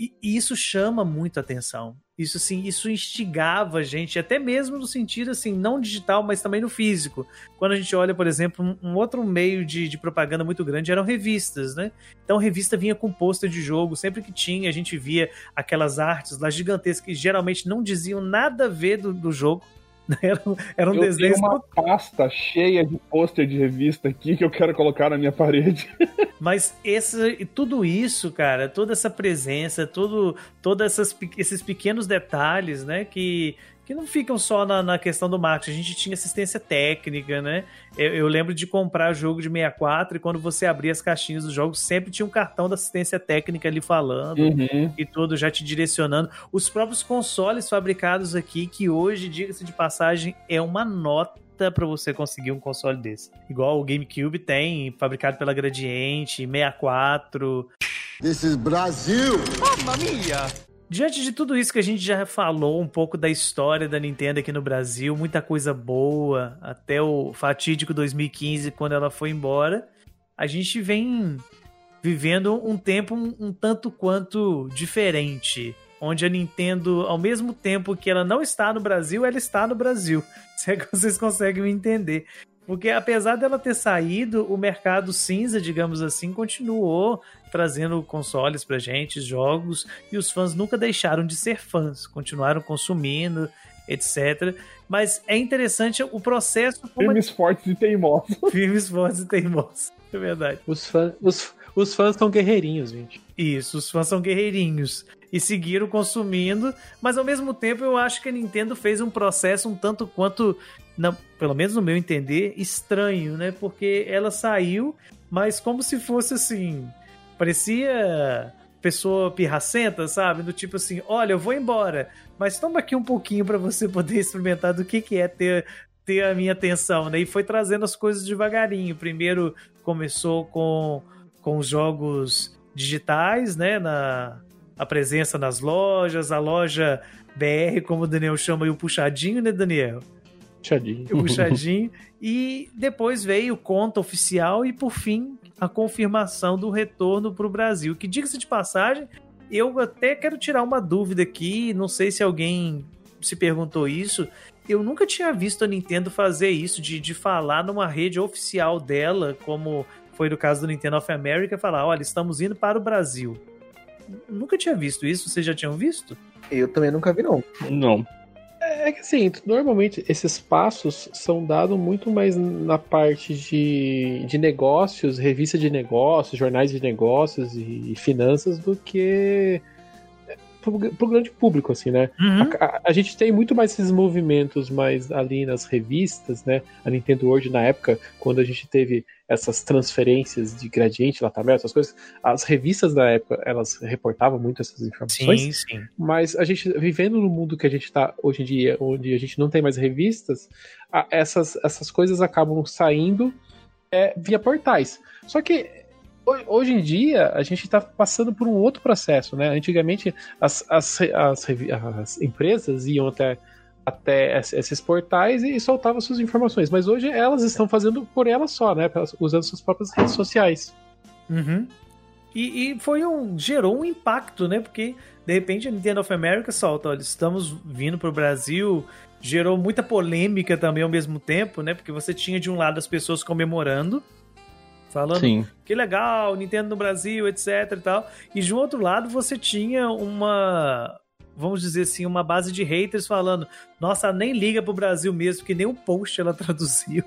e, isso chama muito atenção. Isso assim, isso instigava a gente, até mesmo no sentido assim, não digital, mas também no físico. Quando a gente olha, por exemplo, um, outro meio de, de, propaganda muito grande eram revistas, né? Então a revista vinha com pôster de jogo, sempre que tinha, a gente via aquelas artes lá gigantescas que geralmente não diziam nada a ver do, do jogo. Era, era um eu desenho. Tenho uma pasta cheia de pôster de revista aqui que eu quero colocar na minha parede. Mas esse, tudo isso, cara, toda essa presença, tudo, todos esses pequenos detalhes, né, que que não ficam só na, na, questão do marketing. A gente tinha assistência técnica, né? Eu, eu, lembro de comprar jogo de 64 e quando você abria as caixinhas dos jogos, sempre tinha um cartão da assistência técnica ali falando uhum. e tudo, já te direcionando. Os próprios consoles fabricados aqui, que hoje, diga-se de passagem, é uma nota para você conseguir um console desse. Igual o GameCube tem, fabricado pela Gradiente, 64. This is Brasil! Mamma mia! Diante de tudo isso que a gente já falou, um pouco da história da Nintendo aqui no Brasil, muita coisa boa, até o fatídico 2015, quando ela foi embora, a gente vem vivendo um tempo um, um tanto quanto diferente. Onde a Nintendo, ao mesmo tempo que ela não está no Brasil, ela está no Brasil. Se é que vocês conseguem entender. Porque apesar dela ter saído, o mercado cinza, digamos assim, continuou trazendo consoles pra gente, jogos, e os fãs nunca deixaram de ser fãs, continuaram consumindo, etc. Mas é interessante o processo. Firmes, a... fortes e teimosos. Firmes, fortes e teimosos. É verdade. Os, fã, os, os fãs são guerreirinhos, gente. Isso, os fãs são guerreirinhos. E seguiram consumindo, mas ao mesmo tempo eu acho que a Nintendo fez um processo um tanto quanto pelo menos no meu entender, estranho, né? Porque ela saiu, mas como se fosse assim. Parecia pessoa pirracenta, sabe? Do tipo assim: olha, eu vou embora, mas toma aqui um pouquinho para você poder experimentar do que, que é ter, ter a minha atenção, né? E foi trazendo as coisas devagarinho. Primeiro começou com, com os jogos digitais, né? Na a presença nas lojas, a loja BR, como o Daniel chama, e o puxadinho, né, Daniel? Puxadinho. O puxadinho. e depois veio conta oficial e, por fim, a confirmação do retorno para o Brasil. Que, diga-se de passagem, eu até quero tirar uma dúvida aqui, não sei se alguém se perguntou isso. Eu nunca tinha visto a Nintendo fazer isso, de, de falar numa rede oficial dela, como foi no caso do Nintendo of America, falar: olha, estamos indo para o Brasil. Nunca tinha visto isso, vocês já tinham visto? Eu também nunca vi, não. Não. É que assim, normalmente esses passos são dados muito mais na parte de, de negócios, revista de negócios, jornais de negócios e, e finanças do que pro, pro grande público, assim, né? Uhum. A, a, a, gente tem muito mais esses movimentos mais ali nas revistas, né? A Nintendo World, na época, quando a gente teve essas transferências de gradiente, latamel, essas coisas, as revistas da época, elas reportavam muito essas informações. Sim, sim. Mas a gente, vivendo no mundo que a gente está hoje em dia, onde a gente não tem mais revistas, a, essas, essas coisas acabam saindo é, via portais. Só que hoje em dia a gente está passando por um outro processo, né? Antigamente as, as, as, as empresas iam até, até esses portais e soltavam suas informações, mas hoje elas estão fazendo por elas só, né? Usando suas próprias redes sociais. Uhum. E, e, foi um gerou um impacto, né? Porque de repente a Nintendo of America solta, olha, estamos vindo para o Brasil, gerou muita polêmica também ao mesmo tempo, né? Porque você tinha de um lado as pessoas comemorando falando Sim. que legal, Nintendo no Brasil, etc e tal. E de um outro lado você tinha uma, vamos dizer assim, uma base de haters falando, nossa, nem liga pro Brasil mesmo, que nem um post ela traduziu.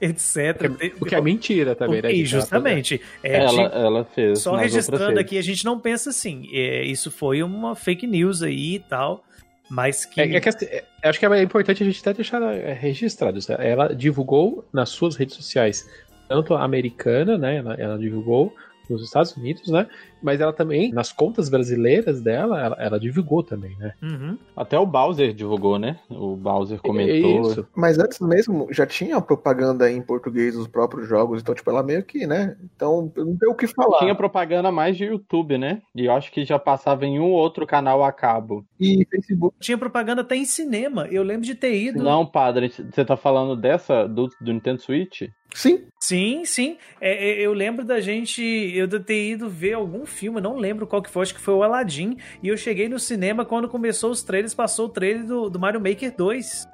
Etc. O que, que é mentira também, né? E justamente. É, ela, ela fez. Só registrando aqui, a gente não pensa assim. É, isso foi uma fake news aí e tal. Mas que. É, é que assim, é, acho que é importante a gente até deixar é, registrado. Ela divulgou nas suas redes sociais tanto a americana, né? Ela, ela divulgou nos Estados Unidos, né? Mas ela também, nas contas brasileiras dela, ela, ela divulgou também, né? Uhum. Até o Bowser divulgou, né? O Bowser comentou. Isso. Mas antes mesmo, já tinha propaganda em português dos próprios jogos, então, tipo, ela meio que, né? Então, não tem o que falar. Tinha propaganda mais de YouTube, né? E eu acho que já passava em um outro canal a cabo. E Facebook. Tinha propaganda até em cinema. Eu lembro de ter ido. Não, padre, você tá falando dessa, do, do Nintendo Switch? Sim. Sim, sim. É, é, eu lembro da gente. Eu ter ido ver algum filme, não lembro qual que foi, acho que foi o Aladdin. E eu cheguei no cinema quando começou os trailers, passou o trailer do, do Mario Maker 2.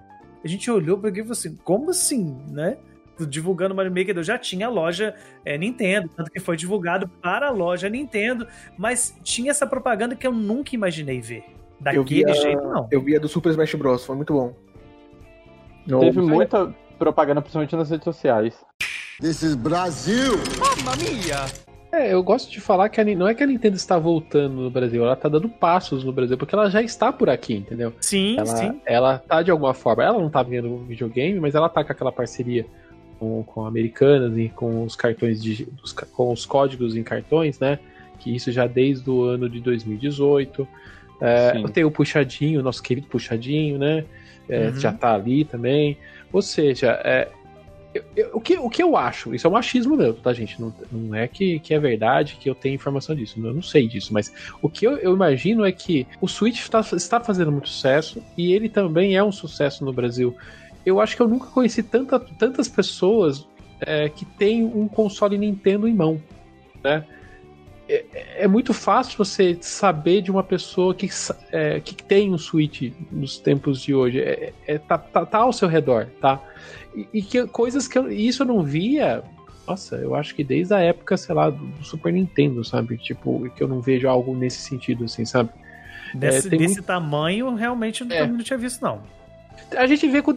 A gente olhou para aqui e falou assim: como assim, né? divulgando Mario Maker 2 já tinha a loja é, Nintendo, tanto que foi divulgado para a loja Nintendo, mas tinha essa propaganda que eu nunca imaginei ver. Daquele via, jeito, não. Eu via do Super Smash Bros, foi muito bom. Teve muita propaganda, principalmente nas redes sociais. This is Brasil! Mamma mia! É, eu gosto de falar que a, não é que a Nintendo está voltando no Brasil, ela está dando passos no Brasil, porque ela já está por aqui, entendeu? Sim, ela, sim. Ela tá de alguma forma, ela não tá vendo videogame, mas ela tá com aquela parceria com, com americanas e com os cartões de, com os códigos em cartões, né? Que isso já desde o ano de 2018. É, tem o Puxadinho, nosso querido Puxadinho, né? É, uhum. Já tá ali também. Ou seja, é, eu, eu, o, que, o que eu acho, isso é um machismo meu, tá, gente? Não, não é que, que é verdade, que eu tenho informação disso. Eu não sei disso, mas o que eu, eu imagino é que o Switch tá, está fazendo muito sucesso e ele também é um sucesso no Brasil. Eu acho que eu nunca conheci tanta, tantas pessoas é, que têm um console Nintendo em mão, né? É, é, muito fácil você saber de uma pessoa que, é, que tem um Switch nos tempos de hoje. É, é tá, tá, tá, ao seu redor, tá? E, e, que coisas que eu, isso eu não via. Nossa, eu acho que desde a época, sei lá, do Super Nintendo, sabe? Tipo, que eu não vejo algo nesse sentido, assim, sabe? Desse, é, desse muito... tamanho, realmente eu é. não tinha visto, não. A gente vê com.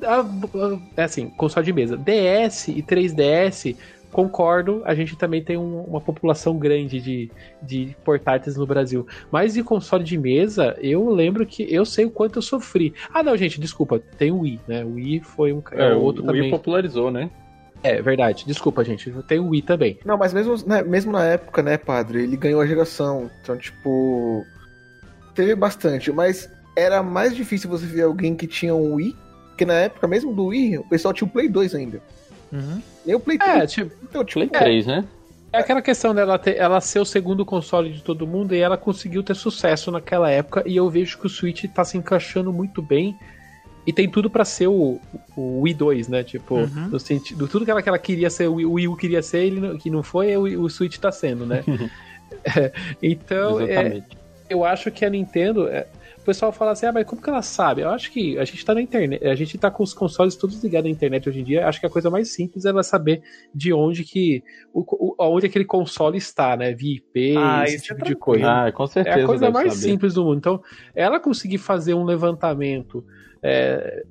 É assim, console de mesa. DS e 3DS concordo, a gente também tem um, uma população grande de, de portáteis no Brasil. Mas de console de mesa, eu lembro que eu sei o quanto eu sofri. Ah, não, gente, desculpa, tem o Wii, né? O Wii foi um é, outro o também. O Wii popularizou, né? É, verdade. Desculpa, gente. Tem o Wii também. Não, mas mesmo, né, mesmo na época, né, padre, ele ganhou a geração. Então, tipo. Teve bastante. Mas era mais difícil você ver alguém que tinha um Wii. Porque na época mesmo do Wii, o pessoal tinha o Play 2 ainda. Uhum. Nem o Play 3. É, tipo, então, tipo, Play 3, é, né? É aquela questão dela ter, ela ser o segundo console de todo mundo e ela conseguiu ter sucesso naquela época e eu vejo que o Switch tá se encaixando muito bem e tem tudo para ser o, o Wii 2, né? Tipo, uhum. no sentido, tudo que ela, que ela queria ser, o Wii U queria ser, ele que não foi, o, o Switch tá sendo, né? então, é, eu acho que a Nintendo, é, pessoal fala assim, ah, mas como que ela sabe? Eu acho que a gente tá na internet, a gente tá com os consoles todos ligados à internet hoje em dia. Acho que a coisa mais simples é ela saber de onde que. O, onde aquele console está, né? Via IP, ah, esse tipo é de coisa. Ah, com certeza. É a coisa mais saber. simples do mundo. Então, ela conseguir fazer um levantamento. É,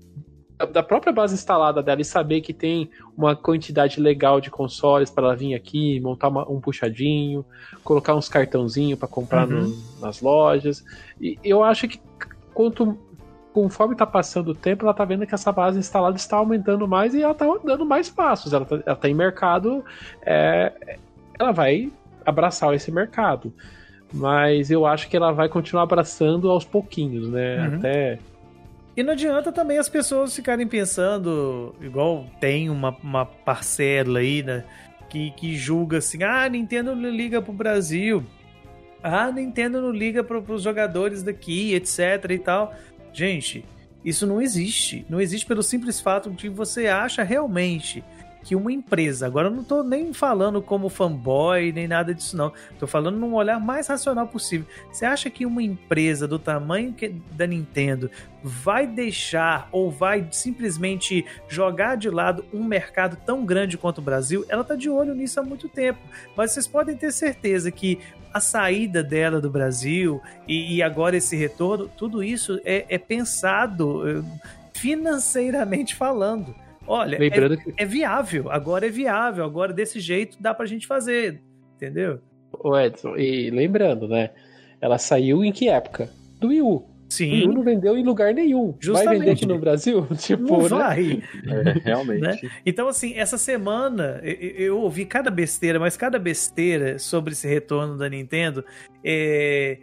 da própria base instalada dela e saber que tem uma quantidade legal de consoles para ela vir aqui, montar uma, um puxadinho, colocar uns cartãozinhos para comprar uhum. no, nas lojas. E eu acho que quanto conforme está passando o tempo, ela está vendo que essa base instalada está aumentando mais e ela está dando mais passos. Ela está tá em mercado, é, ela vai abraçar esse mercado. Mas eu acho que ela vai continuar abraçando aos pouquinhos, né? Uhum. Até e não adianta também as pessoas ficarem pensando, igual tem uma, uma parcela aí, né? Que, que julga assim, ah, Nintendo não liga pro Brasil. Ah, Nintendo não liga pro, pros jogadores daqui, etc e tal. Gente, isso não existe. Não existe pelo simples fato de você acha realmente que uma empresa, agora eu não estou nem falando como fanboy, nem nada disso não, estou falando num olhar mais racional possível. Você acha que uma empresa do tamanho que, da Nintendo vai deixar ou vai simplesmente jogar de lado um mercado tão grande quanto o Brasil? Ela está de olho nisso há muito tempo, mas vocês podem ter certeza que a saída dela do Brasil e, e agora esse retorno, tudo isso é, é pensado eh, financeiramente falando. Olha, Lembrando é, que... é viável, agora é viável, agora desse jeito dá pra gente fazer, entendeu? O Edson, e lembrando, né? Ela saiu em que época? Do Wii U. Sim. O Wii U não vendeu em lugar nenhum. Justamente. Vai vender aqui no Brasil? Tipo, não né? vai. É, realmente. Né? Então, assim, essa semana eu, eu, ouvi cada besteira, mas cada besteira sobre esse retorno da Nintendo. É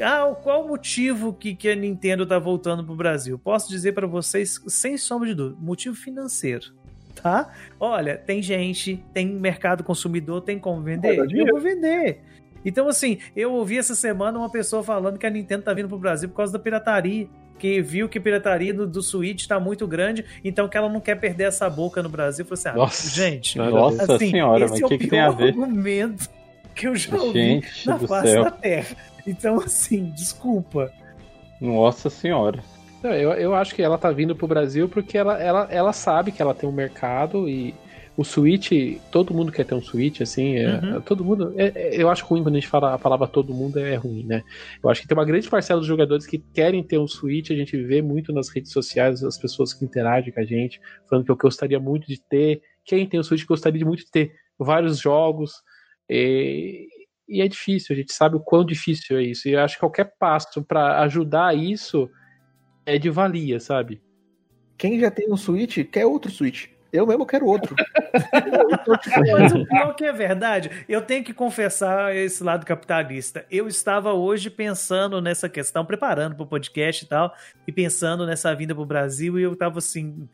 ah, qual o motivo que, que a Nintendo tá voltando pro Brasil? Posso dizer para vocês, sem sombra de dúvida, motivo financeiro. Tá? Olha, tem gente, tem mercado consumidor, tem como vender? Eu vou vender. Então, assim, eu ouvi essa semana uma pessoa falando que a Nintendo tá vindo pro Brasil por causa da pirataria. Que viu que a pirataria do, do Switch tá muito grande, então que ela não quer perder essa boca no Brasil. Falei assim, ah, nossa, gente, nossa assim, senhora, mas o que, que tem a ver? argumento que eu já ouvi gente na face céu. da Terra. Então, assim, desculpa. Nossa senhora. Eu, eu acho que ela tá vindo pro Brasil porque ela, ela, ela sabe que ela tem um mercado e o Switch, todo mundo quer ter um Switch, assim, é, uhum. todo mundo. É, é, eu acho ruim quando a gente fala a palavra todo mundo é ruim, né? Eu acho que tem uma grande parcela dos jogadores que querem ter um Switch, a gente vê muito nas redes sociais as pessoas que interagem com a gente, falando que eu gostaria muito de ter. Quem tem o Switch gostaria muito de ter vários jogos. E, e é difícil, a gente sabe o quão difícil é isso. E eu acho que qualquer passo para ajudar isso é de valia, sabe? Quem já tem um Switch quer outro Switch. Eu mesmo quero outro. Mas o pior que é verdade, eu tenho que confessar esse lado capitalista. Eu estava hoje pensando nessa questão, preparando para o podcast e tal, e pensando nessa vinda para o Brasil, e eu estava assim,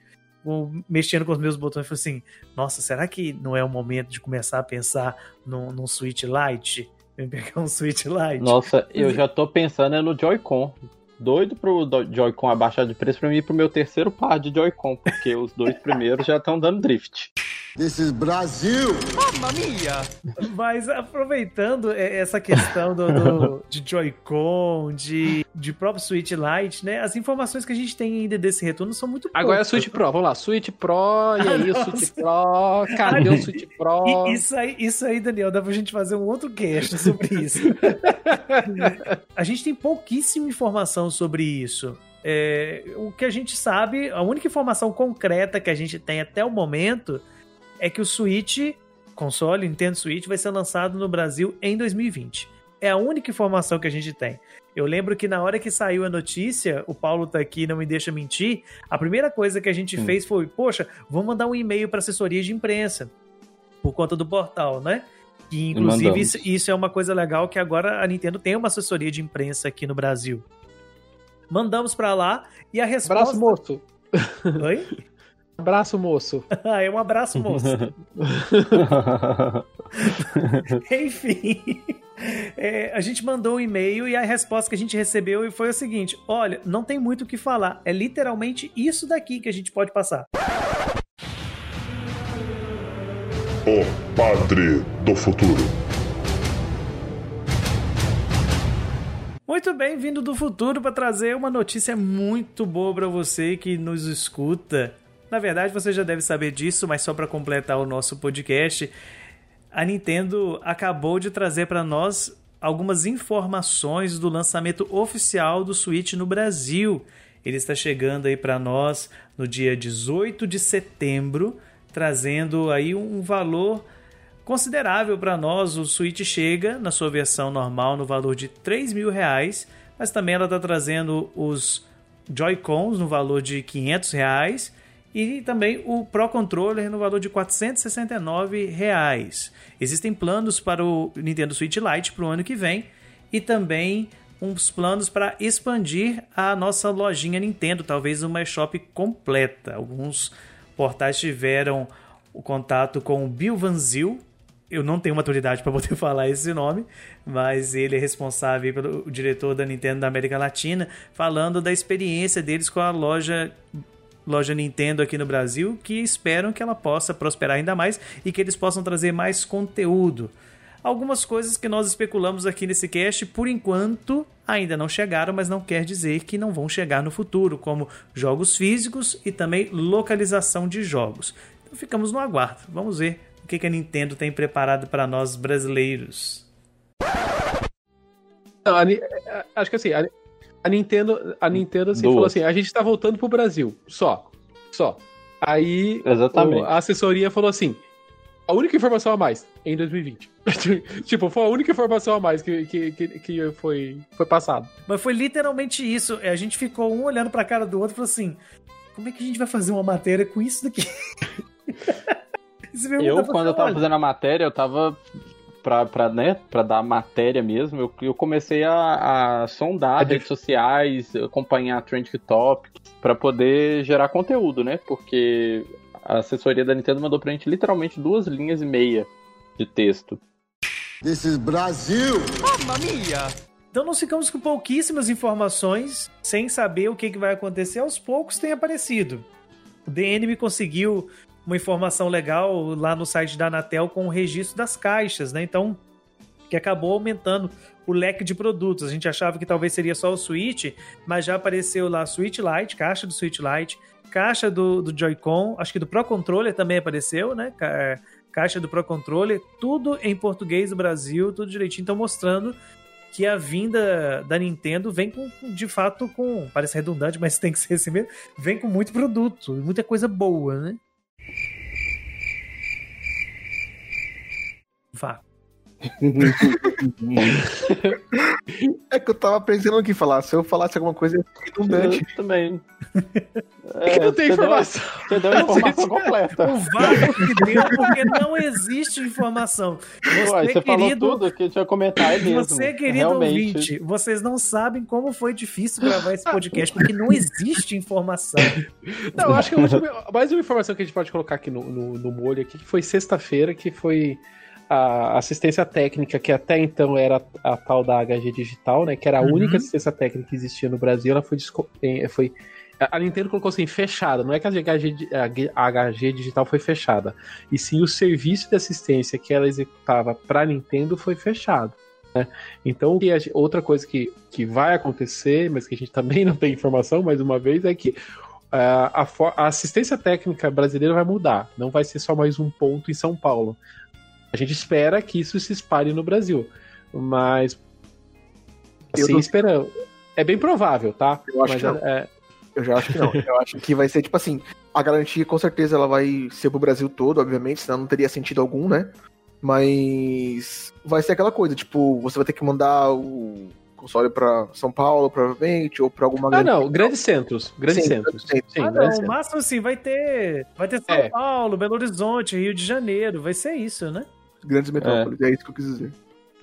mexendo com os meus botões e falei assim: nossa, será que não é o momento de começar a pensar num, num Switch Lite? Pegar um Switch Lite? Nossa, eu já tô pensando é no Joy-Con. Doido pro Joy-Con abaixar de preço pra mim ir pro meu terceiro par de Joy-Con, porque os dois primeiros já estão dando drift. This is Brasil! Mamma mia! Mas aproveitando essa questão do, do de Joy-Con, de, de próprio Switch Lite, né? As informações que a gente tem ainda desse retorno são muito Agora é Switch Pro, vamos lá. Switch Pro, e aí o Switch Pro, cadê o Switch Pro? Isso, aí, isso aí, Daniel, dá pra gente fazer um outro cast sobre isso. a gente tem pouquíssima informação sobre isso. É, o que a gente sabe, a única informação concreta que a gente tem até o momento é que o Switch, console Nintendo Switch, vai ser lançado no Brasil em 2020. É a única informação que a gente tem. Eu lembro que na hora que saiu a notícia, o Paulo tá aqui, não me deixa mentir, a primeira coisa que a gente fez foi, poxa, vamos mandar um e-mail para assessoria de imprensa, por conta do portal, né? E, inclusive, isso, isso, é uma coisa legal que agora a Nintendo tem uma assessoria de imprensa aqui no Brasil. Mandamos para lá e a resposta... Abraço, moço. Oi? Abraço, moço. ah, é um abraço, moço. Enfim. É, a gente mandou um e-mail e a resposta que a gente recebeu foi o seguinte: olha, não tem muito o que falar. É literalmente isso daqui que a gente pode passar. O Padre do Futuro. Muito bem, vindo do futuro para trazer uma notícia muito boa para você que nos escuta. Na verdade, você já deve saber disso, mas só para completar o nosso podcast, a Nintendo acabou de trazer para nós algumas informações do lançamento oficial do Switch no Brasil. Ele está chegando aí para nós no dia 18 de setembro, trazendo aí um valor considerável para nós. O Switch chega na sua versão normal no valor de 3 mil reais, mas também ela está trazendo os Joy-Cons no valor de 500 reais e também o Pro Controller no valor de 469 reais. Existem planos para o Nintendo Switch Lite para o ano que vem e também uns planos para expandir a nossa lojinha Nintendo, talvez uma shop completa. Alguns portais tiveram o contato com o Bill Vanzil. Eu não tenho maturidade para poder falar esse nome, mas ele é responsável pelo diretor da Nintendo da América Latina, falando da experiência deles com a loja loja Nintendo aqui no Brasil, que esperam que ela possa prosperar ainda mais e que eles possam trazer mais conteúdo. Algumas coisas que nós especulamos aqui nesse cast, por enquanto, ainda não chegaram, mas não quer dizer que não vão chegar no futuro, como jogos físicos e também localização de jogos. Então ficamos no aguardo. Vamos ver o que a Nintendo tem preparado para nós brasileiros. Não, acho que assim, a, Nintendo, a Nintendo assim, falou assim: a gente tá voltando pro Brasil. Só. Só. Aí Exatamente. a assessoria falou assim: a única informação a mais em 2020. tipo, foi a única informação a mais que, que, que, que foi, foi passada. Mas foi literalmente isso. A gente ficou um olhando pra cara do outro e falou assim: como é que a gente vai fazer uma matéria com isso daqui? eu, quando eu tava fazendo a matéria, eu tava pra, pra, né, pra dar matéria mesmo, eu, eu comecei a, a sondar redes sociais, acompanhar trending topics, para poder gerar conteúdo, né? Porque a assessoria da Nintendo mandou pra gente literalmente duas linhas e meia de texto. This is Brasil! Mamma mia! Então nós ficamos com pouquíssimas informações, sem saber o que, que vai acontecer. Aos poucos tem aparecido. O DN me conseguiu uma informação legal lá no site da Anatel com o registro das caixas, né? Então, que acabou aumentando o leque de produtos. A gente achava que talvez seria só o Switch, mas já apareceu lá Switch Lite, caixa do Switch Lite, caixa do, do Joy-Con, acho que do Pro Controller também apareceu, né? É, caixa do Pro Controller, tudo em português do Brasil, tudo direitinho. Então, mostrando que a vinda da Nintendo vem com, de fato, com. Parece redundante, mas tem que ser assim mesmo. Vem com muito produto, muita coisa boa, né? é que eu tava pensando no que falar. Se eu falasse alguma coisa, redundante. Eu também. É, que não tem informação. Você deu a informação completa. O vácuo que deu porque não existe informação. Você, Ué, você querido, falou tudo que eu tinha comentar é mesmo. Você, querido Realmente. ouvinte, vocês não sabem como foi difícil gravar esse podcast, porque não existe informação. Não, eu acho que a última, mais uma informação que a gente pode colocar aqui no, no, no molho aqui, que foi sexta-feira, que foi a assistência técnica, que até então era a, tal da HG Digital, né? Que era a uhum. única assistência técnica que existia no Brasil, ela foi, foi a Nintendo colocou assim, fechada. Não é que a HG, a HG Digital foi fechada. E sim o serviço de assistência que ela executava para a Nintendo foi fechado. Né? Então, outra coisa que, que vai acontecer, mas que a gente também não tem informação, mais uma vez, é que uh, a, a assistência técnica brasileira vai mudar. Não vai ser só mais um ponto em São Paulo. A gente espera que isso se espalhe no Brasil. Mas. Assim, não... esperando. É bem provável, tá? Eu acho mas que não. É... Eu já acho que não. Eu acho que vai ser tipo assim. A garantia com certeza ela vai ser pro Brasil todo, obviamente, senão não teria sentido algum, né? Mas vai ser aquela coisa, tipo, você vai ter que mandar o console para São Paulo, provavelmente, ou para alguma Ah, não, grandes centros, grandes Sim, centros. Sim, ah, não, o máximo assim vai ter, vai ter São é. Paulo, Belo Horizonte, Rio de Janeiro, vai ser isso, né? Grandes metrópoles. É. é isso que eu quis dizer.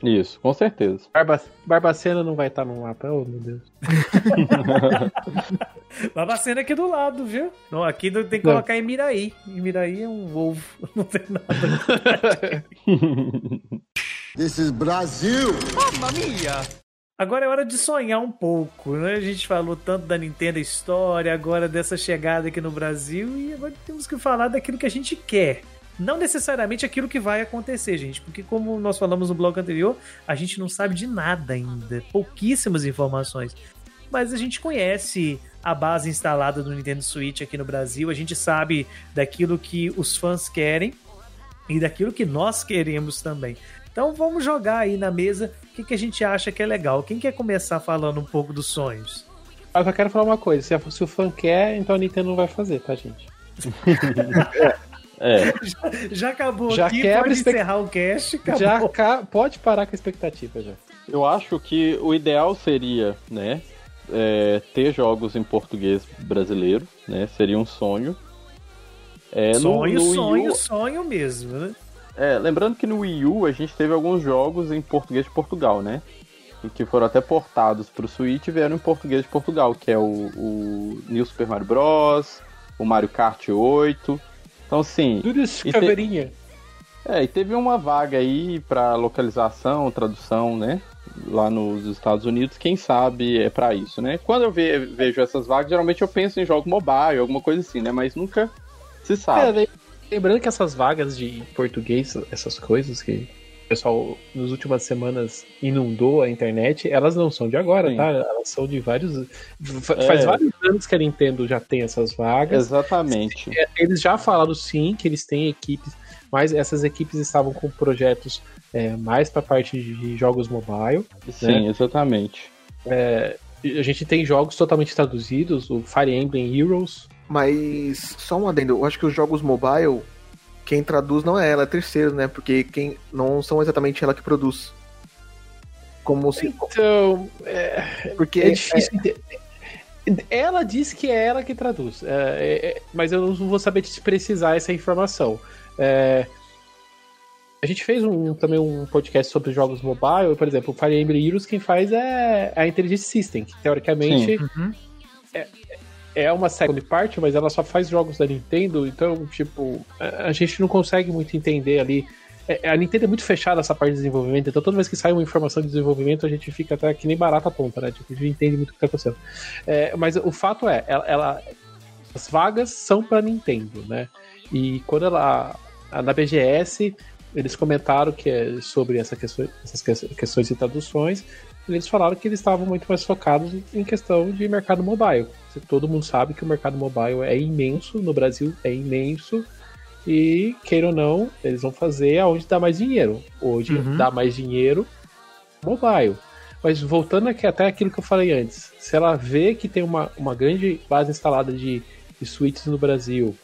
Isso, com certeza. Barba, Barbacena não vai estar no mapa, oh meu Deus. Barbacena aqui do lado, viu? Não, aqui tem que colocar não. em Miraí. Em Miraí é um ovo, não tem nada. This is Brasil! Mamma mia! Agora é hora de sonhar um pouco, né? A gente falou tanto da Nintendo história, agora dessa chegada aqui no Brasil, e agora temos que falar daquilo que a gente quer. Não necessariamente aquilo que vai acontecer, gente, porque como nós falamos no blog anterior, a gente não sabe de nada ainda, pouquíssimas informações. Mas a gente conhece a base instalada do Nintendo Switch aqui no Brasil, a gente sabe daquilo que os fãs querem e daquilo que nós queremos também. Então vamos jogar aí na mesa o que, que a gente acha que é legal. Quem quer começar falando um pouco dos sonhos? Eu só quero falar uma coisa: se, se o fã quer, então a Nintendo não vai fazer, tá, gente? É. Já, já, acabou já aqui, pode expect... encerrar o cast, acabou. Já ca... pode parar com a expectativa já. Eu acho que o ideal seria, né, é, ter jogos em português brasileiro, né, seria um sonho. É, sonho, no, no sonho, U... sonho mesmo, né? É, lembrando que no Wii U a gente teve alguns jogos em português de Portugal, né? E que foram até portados para o Switch e vieram em português de Portugal, que é o, o New Super Mario Bros., o Mario Kart 8. Então, sim. Tudo isso caveirinha. Te... É, e teve uma vaga aí para localização, tradução, né? Lá nos Estados Unidos, quem sabe é para isso, né? Quando eu ve vejo essas vagas, geralmente eu penso em jogo mobile, alguma coisa assim, né? Mas nunca se sabe. É, Lembrando que essas vagas de português, essas coisas que pessoal nas últimas semanas inundou a internet, elas não são de agora, Sim. tá? Elas são de vários. É. Faz vários anos que a Nintendo já tem essas vagas. Exatamente. É, eles já falaram sim que eles têm equipes, mas essas equipes estavam com projetos é, mais para parte de jogos mobile. Sim, né? exatamente. É, a gente tem jogos totalmente traduzidos, o Fire Emblem Heroes, mas só um adendo, eu acho que os jogos mobile, quem traduz não é ela, é terceiro, né? Porque quem não são exatamente ela que produz. Como se. Então. É, Porque é difícil é... entender. Ela diz que é ela que traduz, é, é, é, mas eu não vou saber te precisar essa informação. É, a gente fez um, também um podcast sobre jogos mobile, por exemplo, o Fire Emblem Heroes, quem faz é a Intelligent System, que teoricamente uhum. É, é uma second parte, mas ela só faz jogos da Nintendo, então, tipo, a gente não consegue muito entender ali. É, a Nintendo é muito fechada essa parte de desenvolvimento, então toda vez que sai uma informação de desenvolvimento, a gente fica até que nem barata tonta, né? Tipo, a gente entende muito o que tá acontecendo. É, mas o fato é, ela, ela as vagas são para Nintendo, né? E quando ela. Na BGS, eles comentaram que é sobre essa questão, essas questões de traduções, eles falaram que eles estavam muito mais focados em questão de mercado mobile. Todo mundo sabe que o mercado mobile é imenso, no Brasil é imenso, e queira ou não, eles vão fazer aonde dá mais dinheiro. Hoje uhum. dá mais dinheiro mobile. Mas voltando aqui até aquilo que eu falei antes, se ela vê que tem uma, uma grande base instalada de, de suítes no Brasil,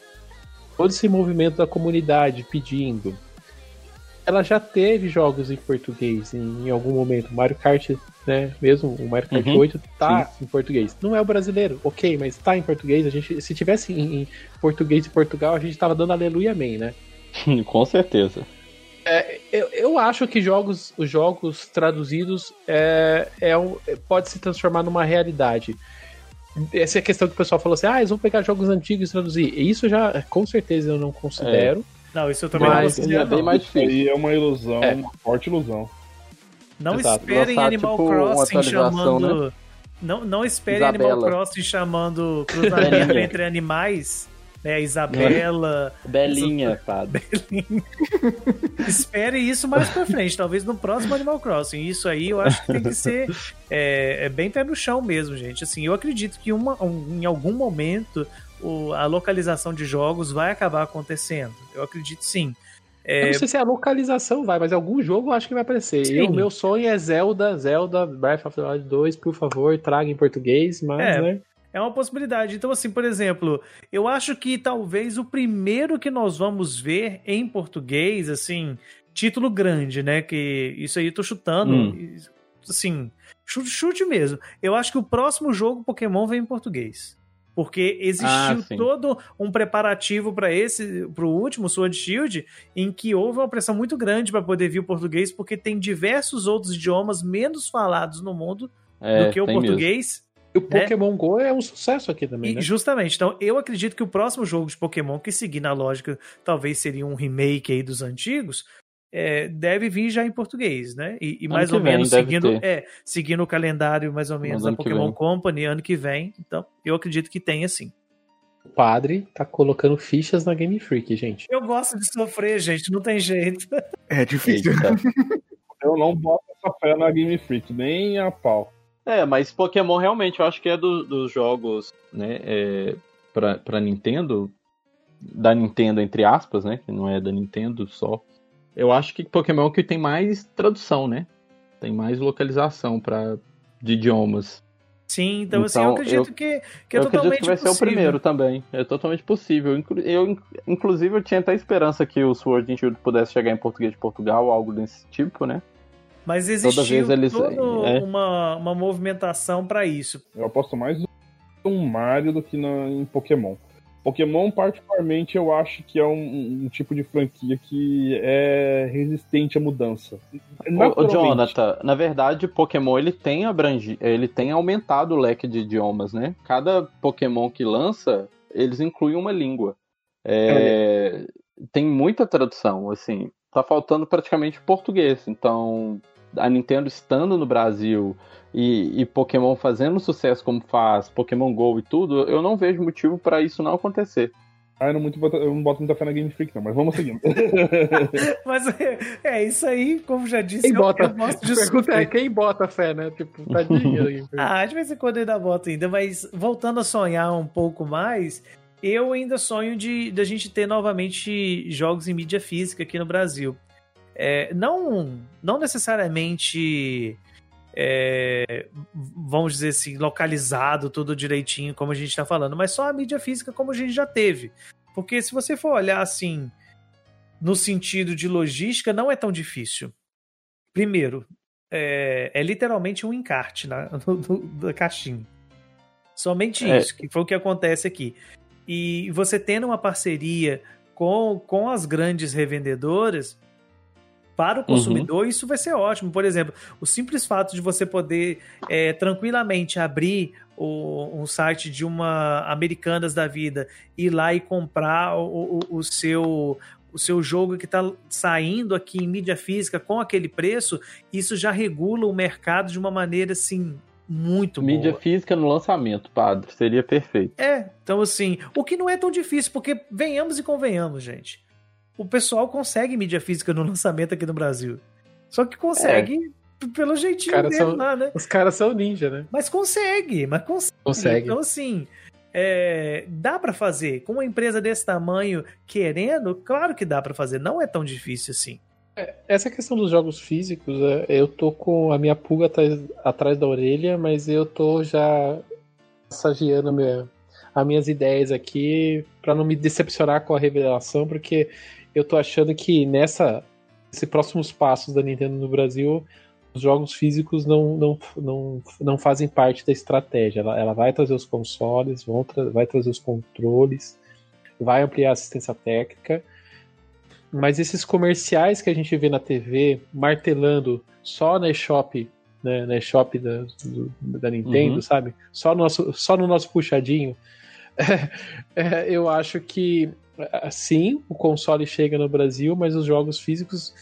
todo esse movimento da comunidade pedindo, ela já teve jogos em português em, em algum momento. Mario Kart né? Mesmo o Mario Kart uhum, 8 tá sim. em português. Não é o brasileiro, ok, mas tá em português. A gente, se tivesse em, em português de Portugal, a gente tava dando aleluia amém, né? Com certeza. É, eu, eu acho que jogos, os jogos traduzidos é, é um, pode se transformar numa realidade. Essa é a questão que o pessoal falou assim: ah, eles vão pegar jogos antigos e traduzir. Isso já, com certeza, eu não considero. É. Não, isso eu também mas, não considero. É bem mais difícil. Isso aí é uma ilusão, é. uma forte ilusão. Não Exato. esperem Lançar, Animal tipo, Crossing chamando. Né? Não, não esperem Isabela. Animal Crossing chamando cruzamento entre animais. Né, Isabela. Belinha, essa... Belinha. Espere isso mais pra frente, talvez no próximo Animal Crossing. Isso aí eu acho que tem que ser é, é bem pé no chão mesmo, gente. Assim, eu acredito que uma, um, em algum momento o, a localização de jogos vai acabar acontecendo. Eu acredito sim. É... Eu não sei se a localização vai, mas algum jogo eu acho que vai aparecer. E o meu sonho é Zelda, Zelda, Breath of the Wild 2, por favor, traga em português, mas, é, né? É uma possibilidade. Então, assim, por exemplo, eu acho que talvez o primeiro que nós vamos ver em português, assim, título grande, né? Que isso aí eu tô chutando, hum. assim, chute, chute mesmo. Eu acho que o próximo jogo Pokémon vem em português. Porque existiu ah, todo um preparativo para esse, para o último Sword Shield, em que houve uma pressão muito grande para poder vir o português, porque tem diversos outros idiomas menos falados no mundo é, do que o português. Mesmo. E o né? Pokémon Go é um sucesso aqui também, e, né? Justamente. Então, eu acredito que o próximo jogo de Pokémon, que seguir na lógica, talvez seria um remake aí dos antigos, é, deve vir já em português, né? E, e mais ou menos seguindo, é, seguindo o calendário mais ou menos da Pokémon Company ano que vem. Então, eu acredito que tenha sim. O padre tá colocando fichas na Game Freak, gente. Eu gosto de sofrer, gente, não tem jeito. É difícil. eu não boto essa fé na Game Freak, nem a pau. É, mas Pokémon realmente eu acho que é do, dos jogos, né, é, pra, pra Nintendo, da Nintendo entre aspas, né, que não é da Nintendo só. Eu acho que Pokémon é o que tem mais tradução, né? Tem mais localização para de idiomas. Sim, então, então assim, eu então, acredito eu, que, que é eu totalmente acredito que vai possível. ser o primeiro também. É totalmente possível. Eu, inclusive, eu tinha até esperança que o Sword and Shield pudesse chegar em português de Portugal, algo desse tipo, né? Mas existiu toda eles, toda é. uma, uma movimentação para isso. Eu aposto mais um Mario do que na, em Pokémon. Pokémon, particularmente, eu acho que é um, um, tipo de franquia que é resistente à mudança. O, Jonathan, na verdade, Pokémon ele tem abrangi, ele tem aumentado o leque de idiomas, né? Cada Pokémon que lança, eles incluem uma língua. É, é. Tem muita tradução, assim. Tá faltando praticamente português. Então, a Nintendo estando no Brasil e, e, Pokémon fazendo sucesso como faz, Pokémon GO e tudo, eu não vejo motivo para isso não acontecer. Ah, eu não, muito, eu não boto muita fé na Game Freak, não, mas vamos seguindo. mas é, é, isso aí, como já disse, quem eu, bota, eu gosto de pergunta é quem bota fé, né? Tipo, tadinho. ah, de vez em quando eu ainda boto ainda, mas voltando a sonhar um pouco mais, eu ainda sonho de, de a gente ter novamente jogos em mídia física aqui no Brasil. É, não, não necessariamente é, vamos dizer assim, localizado tudo direitinho, como a gente está falando, mas só a mídia física como a gente já teve. Porque se você for olhar assim, no sentido de logística, não é tão difícil. Primeiro, é, é literalmente um encarte na, no, no, da caixinha. Somente é. isso, que foi o que acontece aqui. E você tendo uma parceria com, com as grandes revendedoras, para o consumidor, uhum. isso vai ser ótimo. Por exemplo, o simples fato de você poder é, tranquilamente abrir o, um site de uma Americanas da vida, ir lá e comprar o, o, o seu o seu jogo que está saindo aqui em mídia física com aquele preço, isso já regula o mercado de uma maneira assim muito Mídia boa. física no lançamento, padre, seria perfeito. É, então assim, o que não é tão difícil, porque venhamos e convenhamos, gente o pessoal consegue mídia física no lançamento aqui no Brasil. Só que consegue é. pelo jeitinho cara dele são, lá, né? Os caras são ninja, né? Mas consegue, mas consegue. consegue. Então, assim, é, dá para fazer. Com uma empresa desse tamanho querendo, claro que dá para fazer. Não é tão difícil assim. É, essa questão dos jogos físicos, é, eu tô com a minha pulga atrás, atrás da orelha, mas eu tô já massageando minha, as minhas ideias aqui para não me decepcionar com a revelação, porque eu tô achando que nessa esses próximos passos da Nintendo no Brasil, os jogos físicos não, não, não, não fazem parte da estratégia. Ela, ela vai trazer os consoles, vão tra vai trazer os controles, vai ampliar a assistência técnica, mas esses comerciais que a gente vê na TV martelando só na eShop, né, na eShop da, do, da Nintendo, uhum. sabe? Só no, nosso, só no nosso puxadinho. É, eu acho que sim, o console chega no Brasil, mas os jogos físicos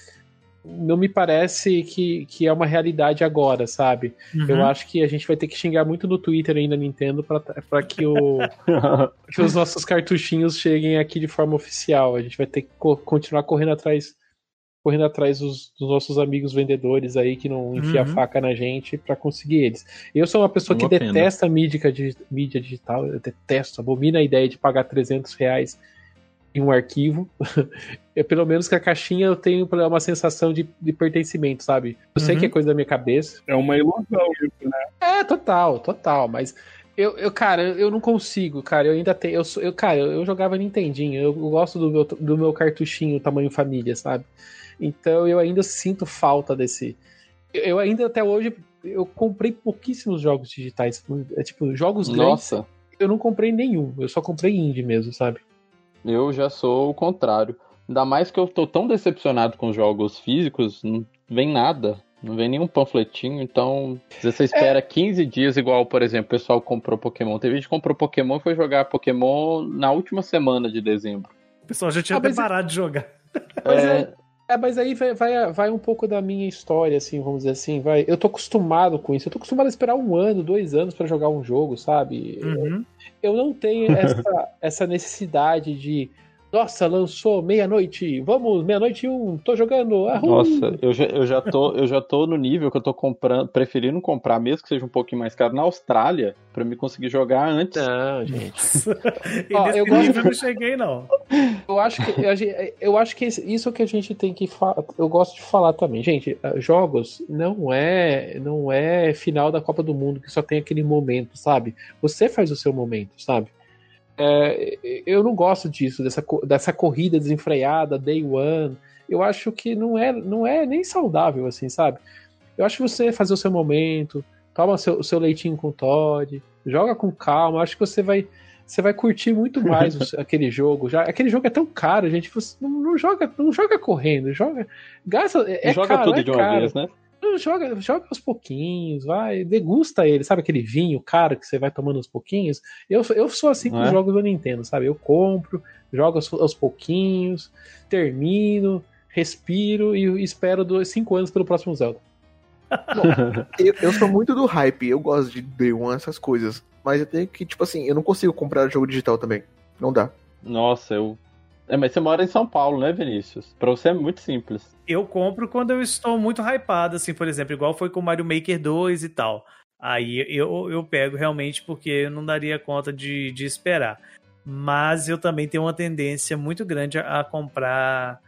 não me parece que, que é uma realidade agora, sabe? Uhum. Eu acho que a gente vai ter que xingar muito no Twitter aí na Nintendo para que, o, que os nossos cartuchinhos cheguem aqui de forma oficial. A gente vai ter que co continuar correndo atrás correndo atrás dos, dos, nossos amigos vendedores aí que não enfia uhum. a faca na gente para conseguir eles. Eu sou uma pessoa uma que pena. detesta mídia, mídia digital, eu detesto, abomina a ideia de pagar 300 reais em um arquivo. é, pelo menos que a caixinha eu tenho uma sensação de, de pertencimento, sabe? Eu uhum. sei que é coisa da minha cabeça. É uma ilusão isso, né? É, total, total, mas eu, eu, cara, eu não consigo, cara. Eu ainda tenho. Eu, eu, cara, eu, eu jogava Nintendinho. Eu, eu gosto do meu, do meu cartuchinho tamanho família, sabe? Então eu ainda sinto falta desse. Eu ainda até hoje eu comprei pouquíssimos jogos digitais. É tipo, jogos Nossa. grandes eu não comprei nenhum, eu só comprei indie mesmo, sabe? Eu já sou o contrário. Ainda mais que eu tô tão decepcionado com os jogos físicos, não vem nada. Não vem nenhum panfletinho, então você espera é. 15 dias, igual, por exemplo, o pessoal comprou Pokémon. Teve gente que comprou Pokémon e foi jogar Pokémon na última semana de dezembro. O pessoal já tinha ah, parado de jogar. É... é... mas aí vai, vai, vai, um pouco da minha história, assim, vamos dizer assim. Vai. Eu tô acostumado com isso. Eu tô acostumado a esperar um ano, dois anos para jogar um jogo, sabe? Uhum. Eu não tenho essa, essa necessidade de nossa, lançou meia-noite. Vamos, meia-noite um, tô jogando. Nossa, eu já, eu, já tô, eu já tô no nível que eu tô comprando, preferindo comprar, mesmo que seja um pouquinho mais caro, na Austrália, pra me conseguir jogar antes. Não, gente. Ó, eu gosto... não cheguei, não. Eu acho que, eu acho que isso que a gente tem que falar. Eu gosto de falar também. Gente, eh, jogos não é, não é final da Copa do Mundo que só tem aquele momento, sabe? Você faz o seu momento, sabe? É, eu não gosto disso, dessa, dessa corrida desenfreada, day one. Eu acho que não é, não é nem saudável, assim, sabe? Eu acho que você fazer o seu momento, toma o seu, o seu leitinho com Todd, joga com calma, acho que você vai você vai curtir muito mais aquele jogo. Já, aquele jogo é tão caro, gente. Você não, não joga, não joga correndo, joga. Gasta. É, joga caro, tudo é de uma caro. vez, né? Joga, joga aos pouquinhos, vai, degusta ele, sabe aquele vinho caro que você vai tomando aos pouquinhos? Eu, eu sou assim com é? os jogos do Nintendo, sabe? Eu compro, jogo aos, aos pouquinhos, termino, respiro e espero dois, cinco anos pelo próximo Zelda. Bom, eu, eu, sou muito do hype, eu gosto de Day One, essas coisas. Mas eu tenho que, tipo assim, eu não consigo comprar jogo digital também. Não dá. Nossa, eu é, mas você mora em São Paulo, né, Vinícius? Pra você é muito simples. Eu compro quando eu estou muito hypado, assim, por exemplo, igual foi com o Mario Maker 2 e tal. Aí eu, eu pego realmente porque eu não daria conta de, de esperar. Mas eu também tenho uma tendência muito grande a, a comprar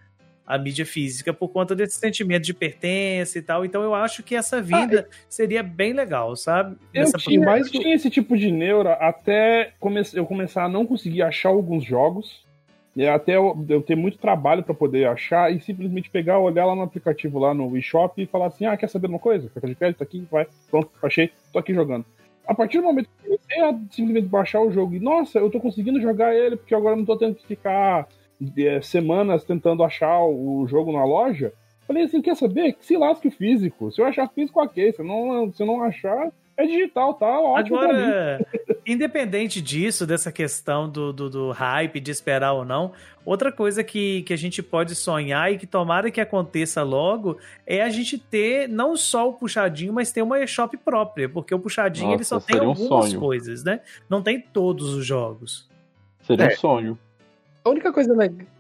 a mídia física por conta desse sentimento de pertença e tal. Então eu acho que essa vinda ah, seria bem legal, sabe? Eu tinha, mais... eu tinha esse tipo de neura até come eu começar a não conseguir achar alguns jogos. E até eu, eu ter muito trabalho para poder achar e simplesmente pegar, olhar lá no aplicativo, lá no eShop e falar assim: ah, quer saber uma coisa? Cartão de crédito aqui, vai, pronto, achei, tô aqui jogando. A partir do momento que eu a simplesmente baixar o jogo e, nossa, eu tô conseguindo jogar ele porque agora não tô tendo que ficar é, semanas tentando achar o jogo na loja. Falei assim, quer saber? Que se lasque o físico. Se eu achar físico, ok. Se não, se eu não achar, é digital, tá ótimo. Agora, independente disso, dessa questão do, do, do, hype, de esperar ou não, outra coisa que, que a gente pode sonhar e que tomara que aconteça logo é a gente ter não só o puxadinho, mas ter uma eShop própria, porque o puxadinho Nossa, ele só tem algumas um coisas, né? Não tem todos os jogos. Seria é. um sonho. A única coisa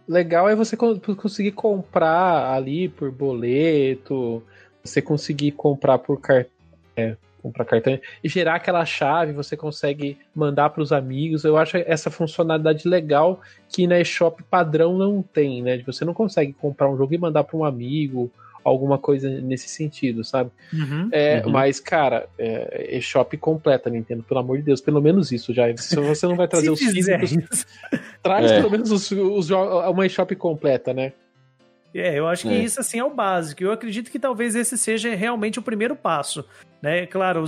legal é você conseguir comprar ali por boleto, você conseguir comprar por cartão. É, comprar cartão e gerar aquela chave, você consegue mandar para os amigos. Eu acho essa funcionalidade legal que na eShop padrão não tem, né? Você não consegue comprar um jogo e mandar para um amigo, alguma coisa nesse sentido, sabe? Uhum, é, uhum. Mas, cara, é, eShop completa, Nintendo, pelo amor de Deus, pelo menos isso já. Se você não vai trazer os físicos, traz é. pelo menos os, os, uma eShop completa, né? É, eu acho que é. isso assim é o básico. Eu acredito que talvez esse seja realmente o primeiro passo, né? Claro,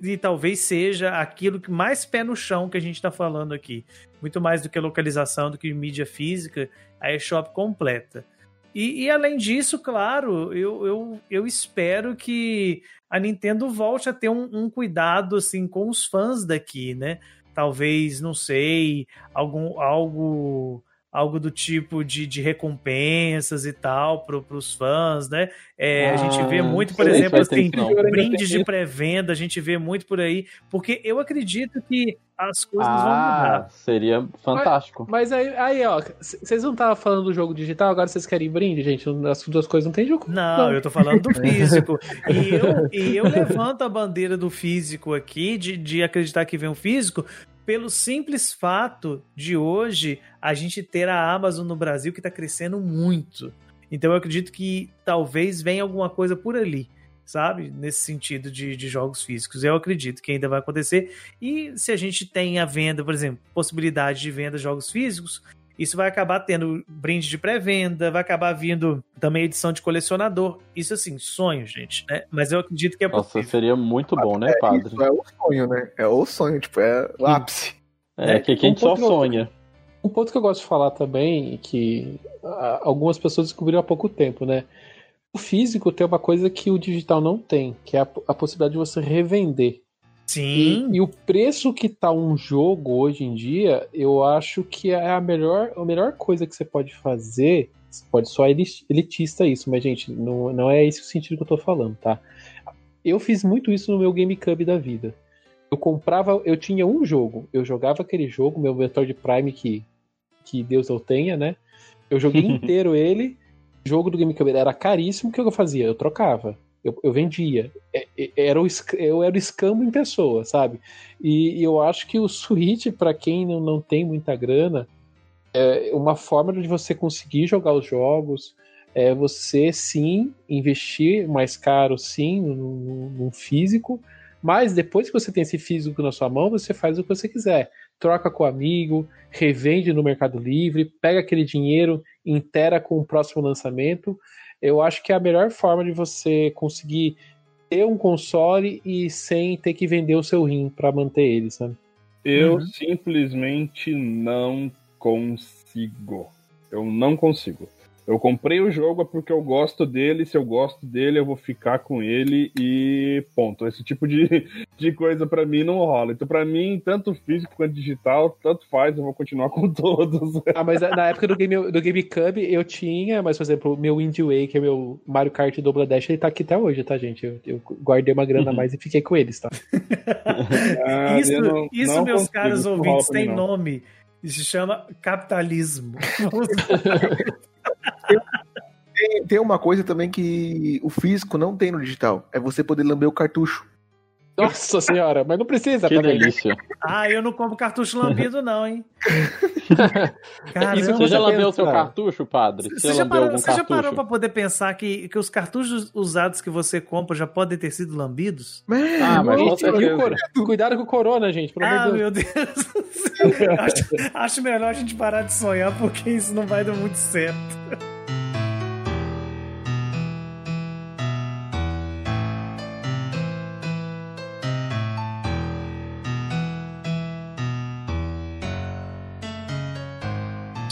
e talvez seja aquilo que mais pé no chão que a gente está falando aqui, muito mais do que localização, do que mídia física, a eShop completa. E, e, além disso, claro, eu, eu, eu espero que a Nintendo volte a ter um, um cuidado assim com os fãs daqui, né? Talvez, não sei, algum algo algo do tipo de, de recompensas e tal para os fãs, né? É, ah, a gente vê ah, muito, por exemplo, assim, brindes de pré-venda, a gente vê muito por aí, porque eu acredito que as coisas ah, vão mudar. Seria fantástico. Mas, mas aí, aí, ó, vocês não estavam falando do jogo digital, agora vocês querem brinde, gente? As duas coisas não tem jogo. Não, não. eu tô falando do físico. e, eu, e eu levanto a bandeira do físico aqui, de, de acreditar que vem um físico, pelo simples fato de hoje a gente ter a Amazon no Brasil que está crescendo muito. Então eu acredito que talvez venha alguma coisa por ali, sabe? Nesse sentido de, de jogos físicos. Eu acredito que ainda vai acontecer. E se a gente tem a venda, por exemplo, possibilidade de venda de jogos físicos, isso vai acabar tendo brinde de pré-venda, vai acabar vindo também edição de colecionador. Isso, assim, sonho, gente, né? Mas eu acredito que é possível. Nossa, seria muito bom, né, é, padre? Isso é o sonho, né? É o sonho, tipo, é o ápice. É, né? que a gente um só sonha. um ponto que eu gosto de falar também, que algumas pessoas descobriram há pouco tempo, né? O físico tem uma coisa que o digital não tem, que é a, a possibilidade de você revender. Sim. E, e, o preço que tá um jogo hoje em dia, eu acho que é a melhor, a melhor coisa que você pode fazer. Você pode só elitista isso, mas, gente, não, não é esse o sentido que eu tô falando, tá? Eu fiz muito isso no meu GameCube da vida. Eu comprava, eu tinha um jogo, eu jogava aquele jogo, meu Metroid Prime que, que Deus eu tenha, né? Eu joguei inteiro ele, jogo do GameCube era caríssimo, o que eu fazia? Eu trocava. Eu, eu vendia. É, é, era o, eu era o escambo em pessoa, sabe? E, e eu acho que o Switch, para quem não, não tem muita grana, é uma forma de você conseguir jogar os jogos, é você sim investir mais caro, sim, num físico, mas depois que você tem esse físico na sua mão, você faz o que você quiser. Troca com o amigo, revende no Mercado Livre, pega aquele dinheiro, intera com o próximo lançamento. Eu acho que é a melhor forma de você conseguir ter um console e sem ter que vender o seu rim para manter ele, sabe? Eu uhum. simplesmente não consigo. Eu não consigo. Eu comprei o jogo é porque eu gosto dele, se eu gosto dele, eu vou ficar com ele e ponto. Esse tipo de, de coisa para mim não rola. Então, para mim, tanto físico quanto digital, tanto faz, eu vou continuar com todos. Ah, mas na época do, Game, do GameCube eu tinha, mas, por exemplo, o meu Wind Waker, meu Mario Kart Double Dash, ele tá aqui até hoje, tá, gente? Eu, eu guardei uma grana a uhum. mais e fiquei com eles, tá? ah, isso, não, isso não meus caros ouvintes, tem nome. Se chama capitalismo. Tem, tem uma coisa também que o físico não tem no digital. É você poder lamber o cartucho. Nossa senhora, mas não precisa. Que delícia. Ah, eu não compro cartucho lambido não, hein? Caramba, você já lambeu o seu cartucho, padre? Você, já, parou, você já parou pra poder pensar que, que os cartuchos usados que você compra já podem ter sido lambidos? ah, mas gente, Cuidado com o corona, gente. Ah, meu Deus. acho, acho melhor a gente parar de sonhar porque isso não vai dar muito certo.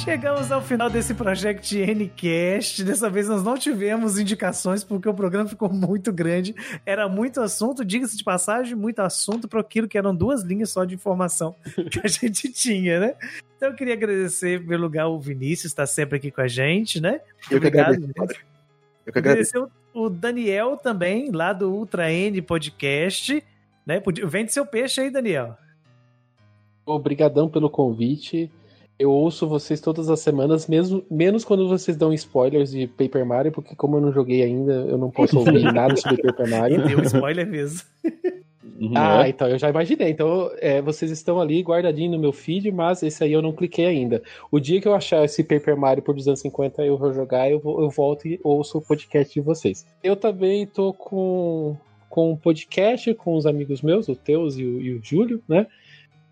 Chegamos ao final desse Project Ncast. Dessa vez nós não tivemos indicações porque o programa ficou muito grande. Era muito assunto, diga-se de passagem, muito assunto para aquilo que eram duas linhas só de informação que a gente tinha, né? Então eu queria agradecer pelo lugar o Vinícius, está sempre aqui com a gente, né? Eu Obrigado. Que agradeço. Eu que agradecer o Daniel também, lá do Ultra N Podcast. Né? Vende seu peixe aí, Daniel. Obrigadão pelo convite. Eu ouço vocês todas as semanas, mesmo menos quando vocês dão spoilers de Paper Mario, porque como eu não joguei ainda, eu não posso ouvir nada sobre Paper Mario. Deu spoiler mesmo. Uhum. ah, então eu já imaginei. Então, é, vocês estão ali guardadinho no meu feed, mas esse aí eu não cliquei ainda. O dia que eu achar esse Paper Mario por 250 eu vou jogar, eu, vou, eu volto e ouço o podcast de vocês. Eu também tô com, com um podcast com os amigos meus, o Teus e o, e o Júlio, né?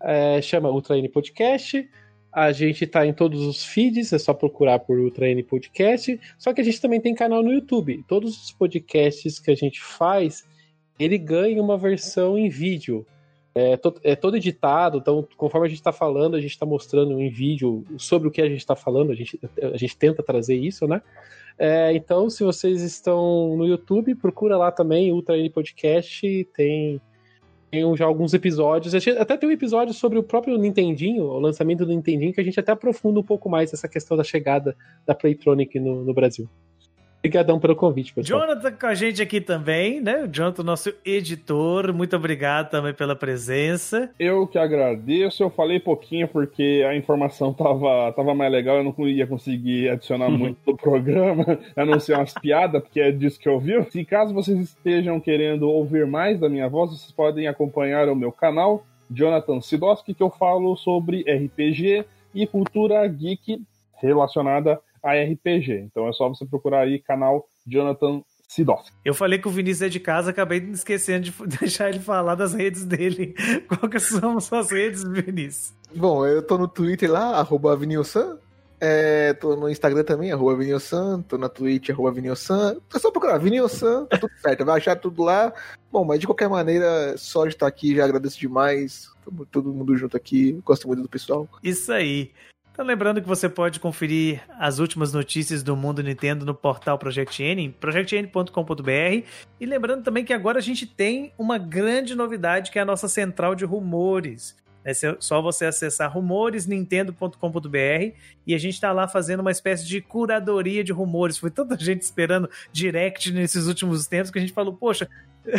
É, chama Ultra N Podcast. A gente tá em todos os feeds, é só procurar por Ultra N Podcast. Só que a gente também tem canal no YouTube. Todos os podcasts que a gente faz, ele ganha uma versão em vídeo. É, to, é todo editado, então conforme a gente está falando, a gente está mostrando em vídeo sobre o que a gente está falando, a gente, a gente tenta trazer isso, né? É, então, se vocês estão no YouTube, procura lá também, Ultra N Podcast, tem tem já alguns episódios. Até tem um episódio sobre o próprio Nintendinho, o lançamento do Nintendinho, que a gente até aprofunda um pouco mais essa questão da chegada da Playtronic no, no Brasil. Obrigadão pelo convite, pessoal. Jonathan com a gente aqui também, né? O Jonathan, nosso editor. Muito obrigado também pela presença. Eu que agradeço. Eu falei pouquinho porque a informação tava, tava mais legal. Eu não ia conseguir adicionar muito no programa, a não ser umas piadas, porque é disso que eu vi. Se caso vocês estejam querendo ouvir mais da minha voz, vocês podem acompanhar o meu canal, Jonathan Sidoski, que eu falo sobre RPG e cultura geek relacionada a a RPG. Então é só você procurar aí canal Jonathan Sidoski. Eu falei que o Vinícius é de casa, acabei esquecendo de deixar ele falar das redes dele. Qual que são suas redes, Vinícius? Bom, eu tô no Twitter lá, arroba Vinilson. É, tô no Instagram também, arroba Vinilsan, tô na Twitch, arroba Vinilsan. É só procurar Vinilsan, tá tudo certo, vai achar tudo lá. Bom, mas de qualquer maneira, só de estar aqui, já agradeço demais. Tamo todo mundo junto aqui, gosto muito do pessoal. Isso aí. Então, lembrando que você pode conferir as últimas notícias do mundo Nintendo no portal Project N, projectn.com.br. E lembrando também que agora a gente tem uma grande novidade que é a nossa central de rumores. É só você acessar rumoresnintendo.com.br e a gente está lá fazendo uma espécie de curadoria de rumores. Foi tanta gente esperando direct nesses últimos tempos que a gente falou, poxa,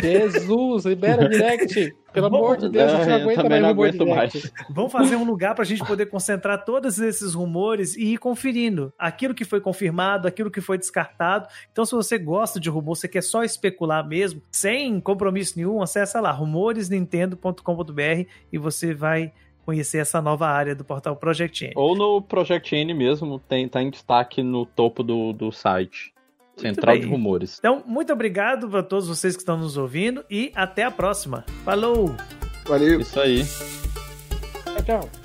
Jesus, libera direct. Pelo amor de Deus, a gente não aguenta mais não aguento mais. Vamos fazer um lugar para a gente poder concentrar todos esses rumores e ir conferindo aquilo que foi confirmado, aquilo que foi descartado. Então, se você gosta de rumor, você quer só especular mesmo, sem compromisso nenhum, acessa lá rumoresnintendo.com.br e você vai conhecer essa nova área do portal Project N. Ou no Project N mesmo, tem, tá em destaque no topo do, do site. Central de Rumores. Então, muito obrigado a todos vocês que estão nos ouvindo e até a próxima. Falou! Valeu! Isso aí. Tchau, tchau.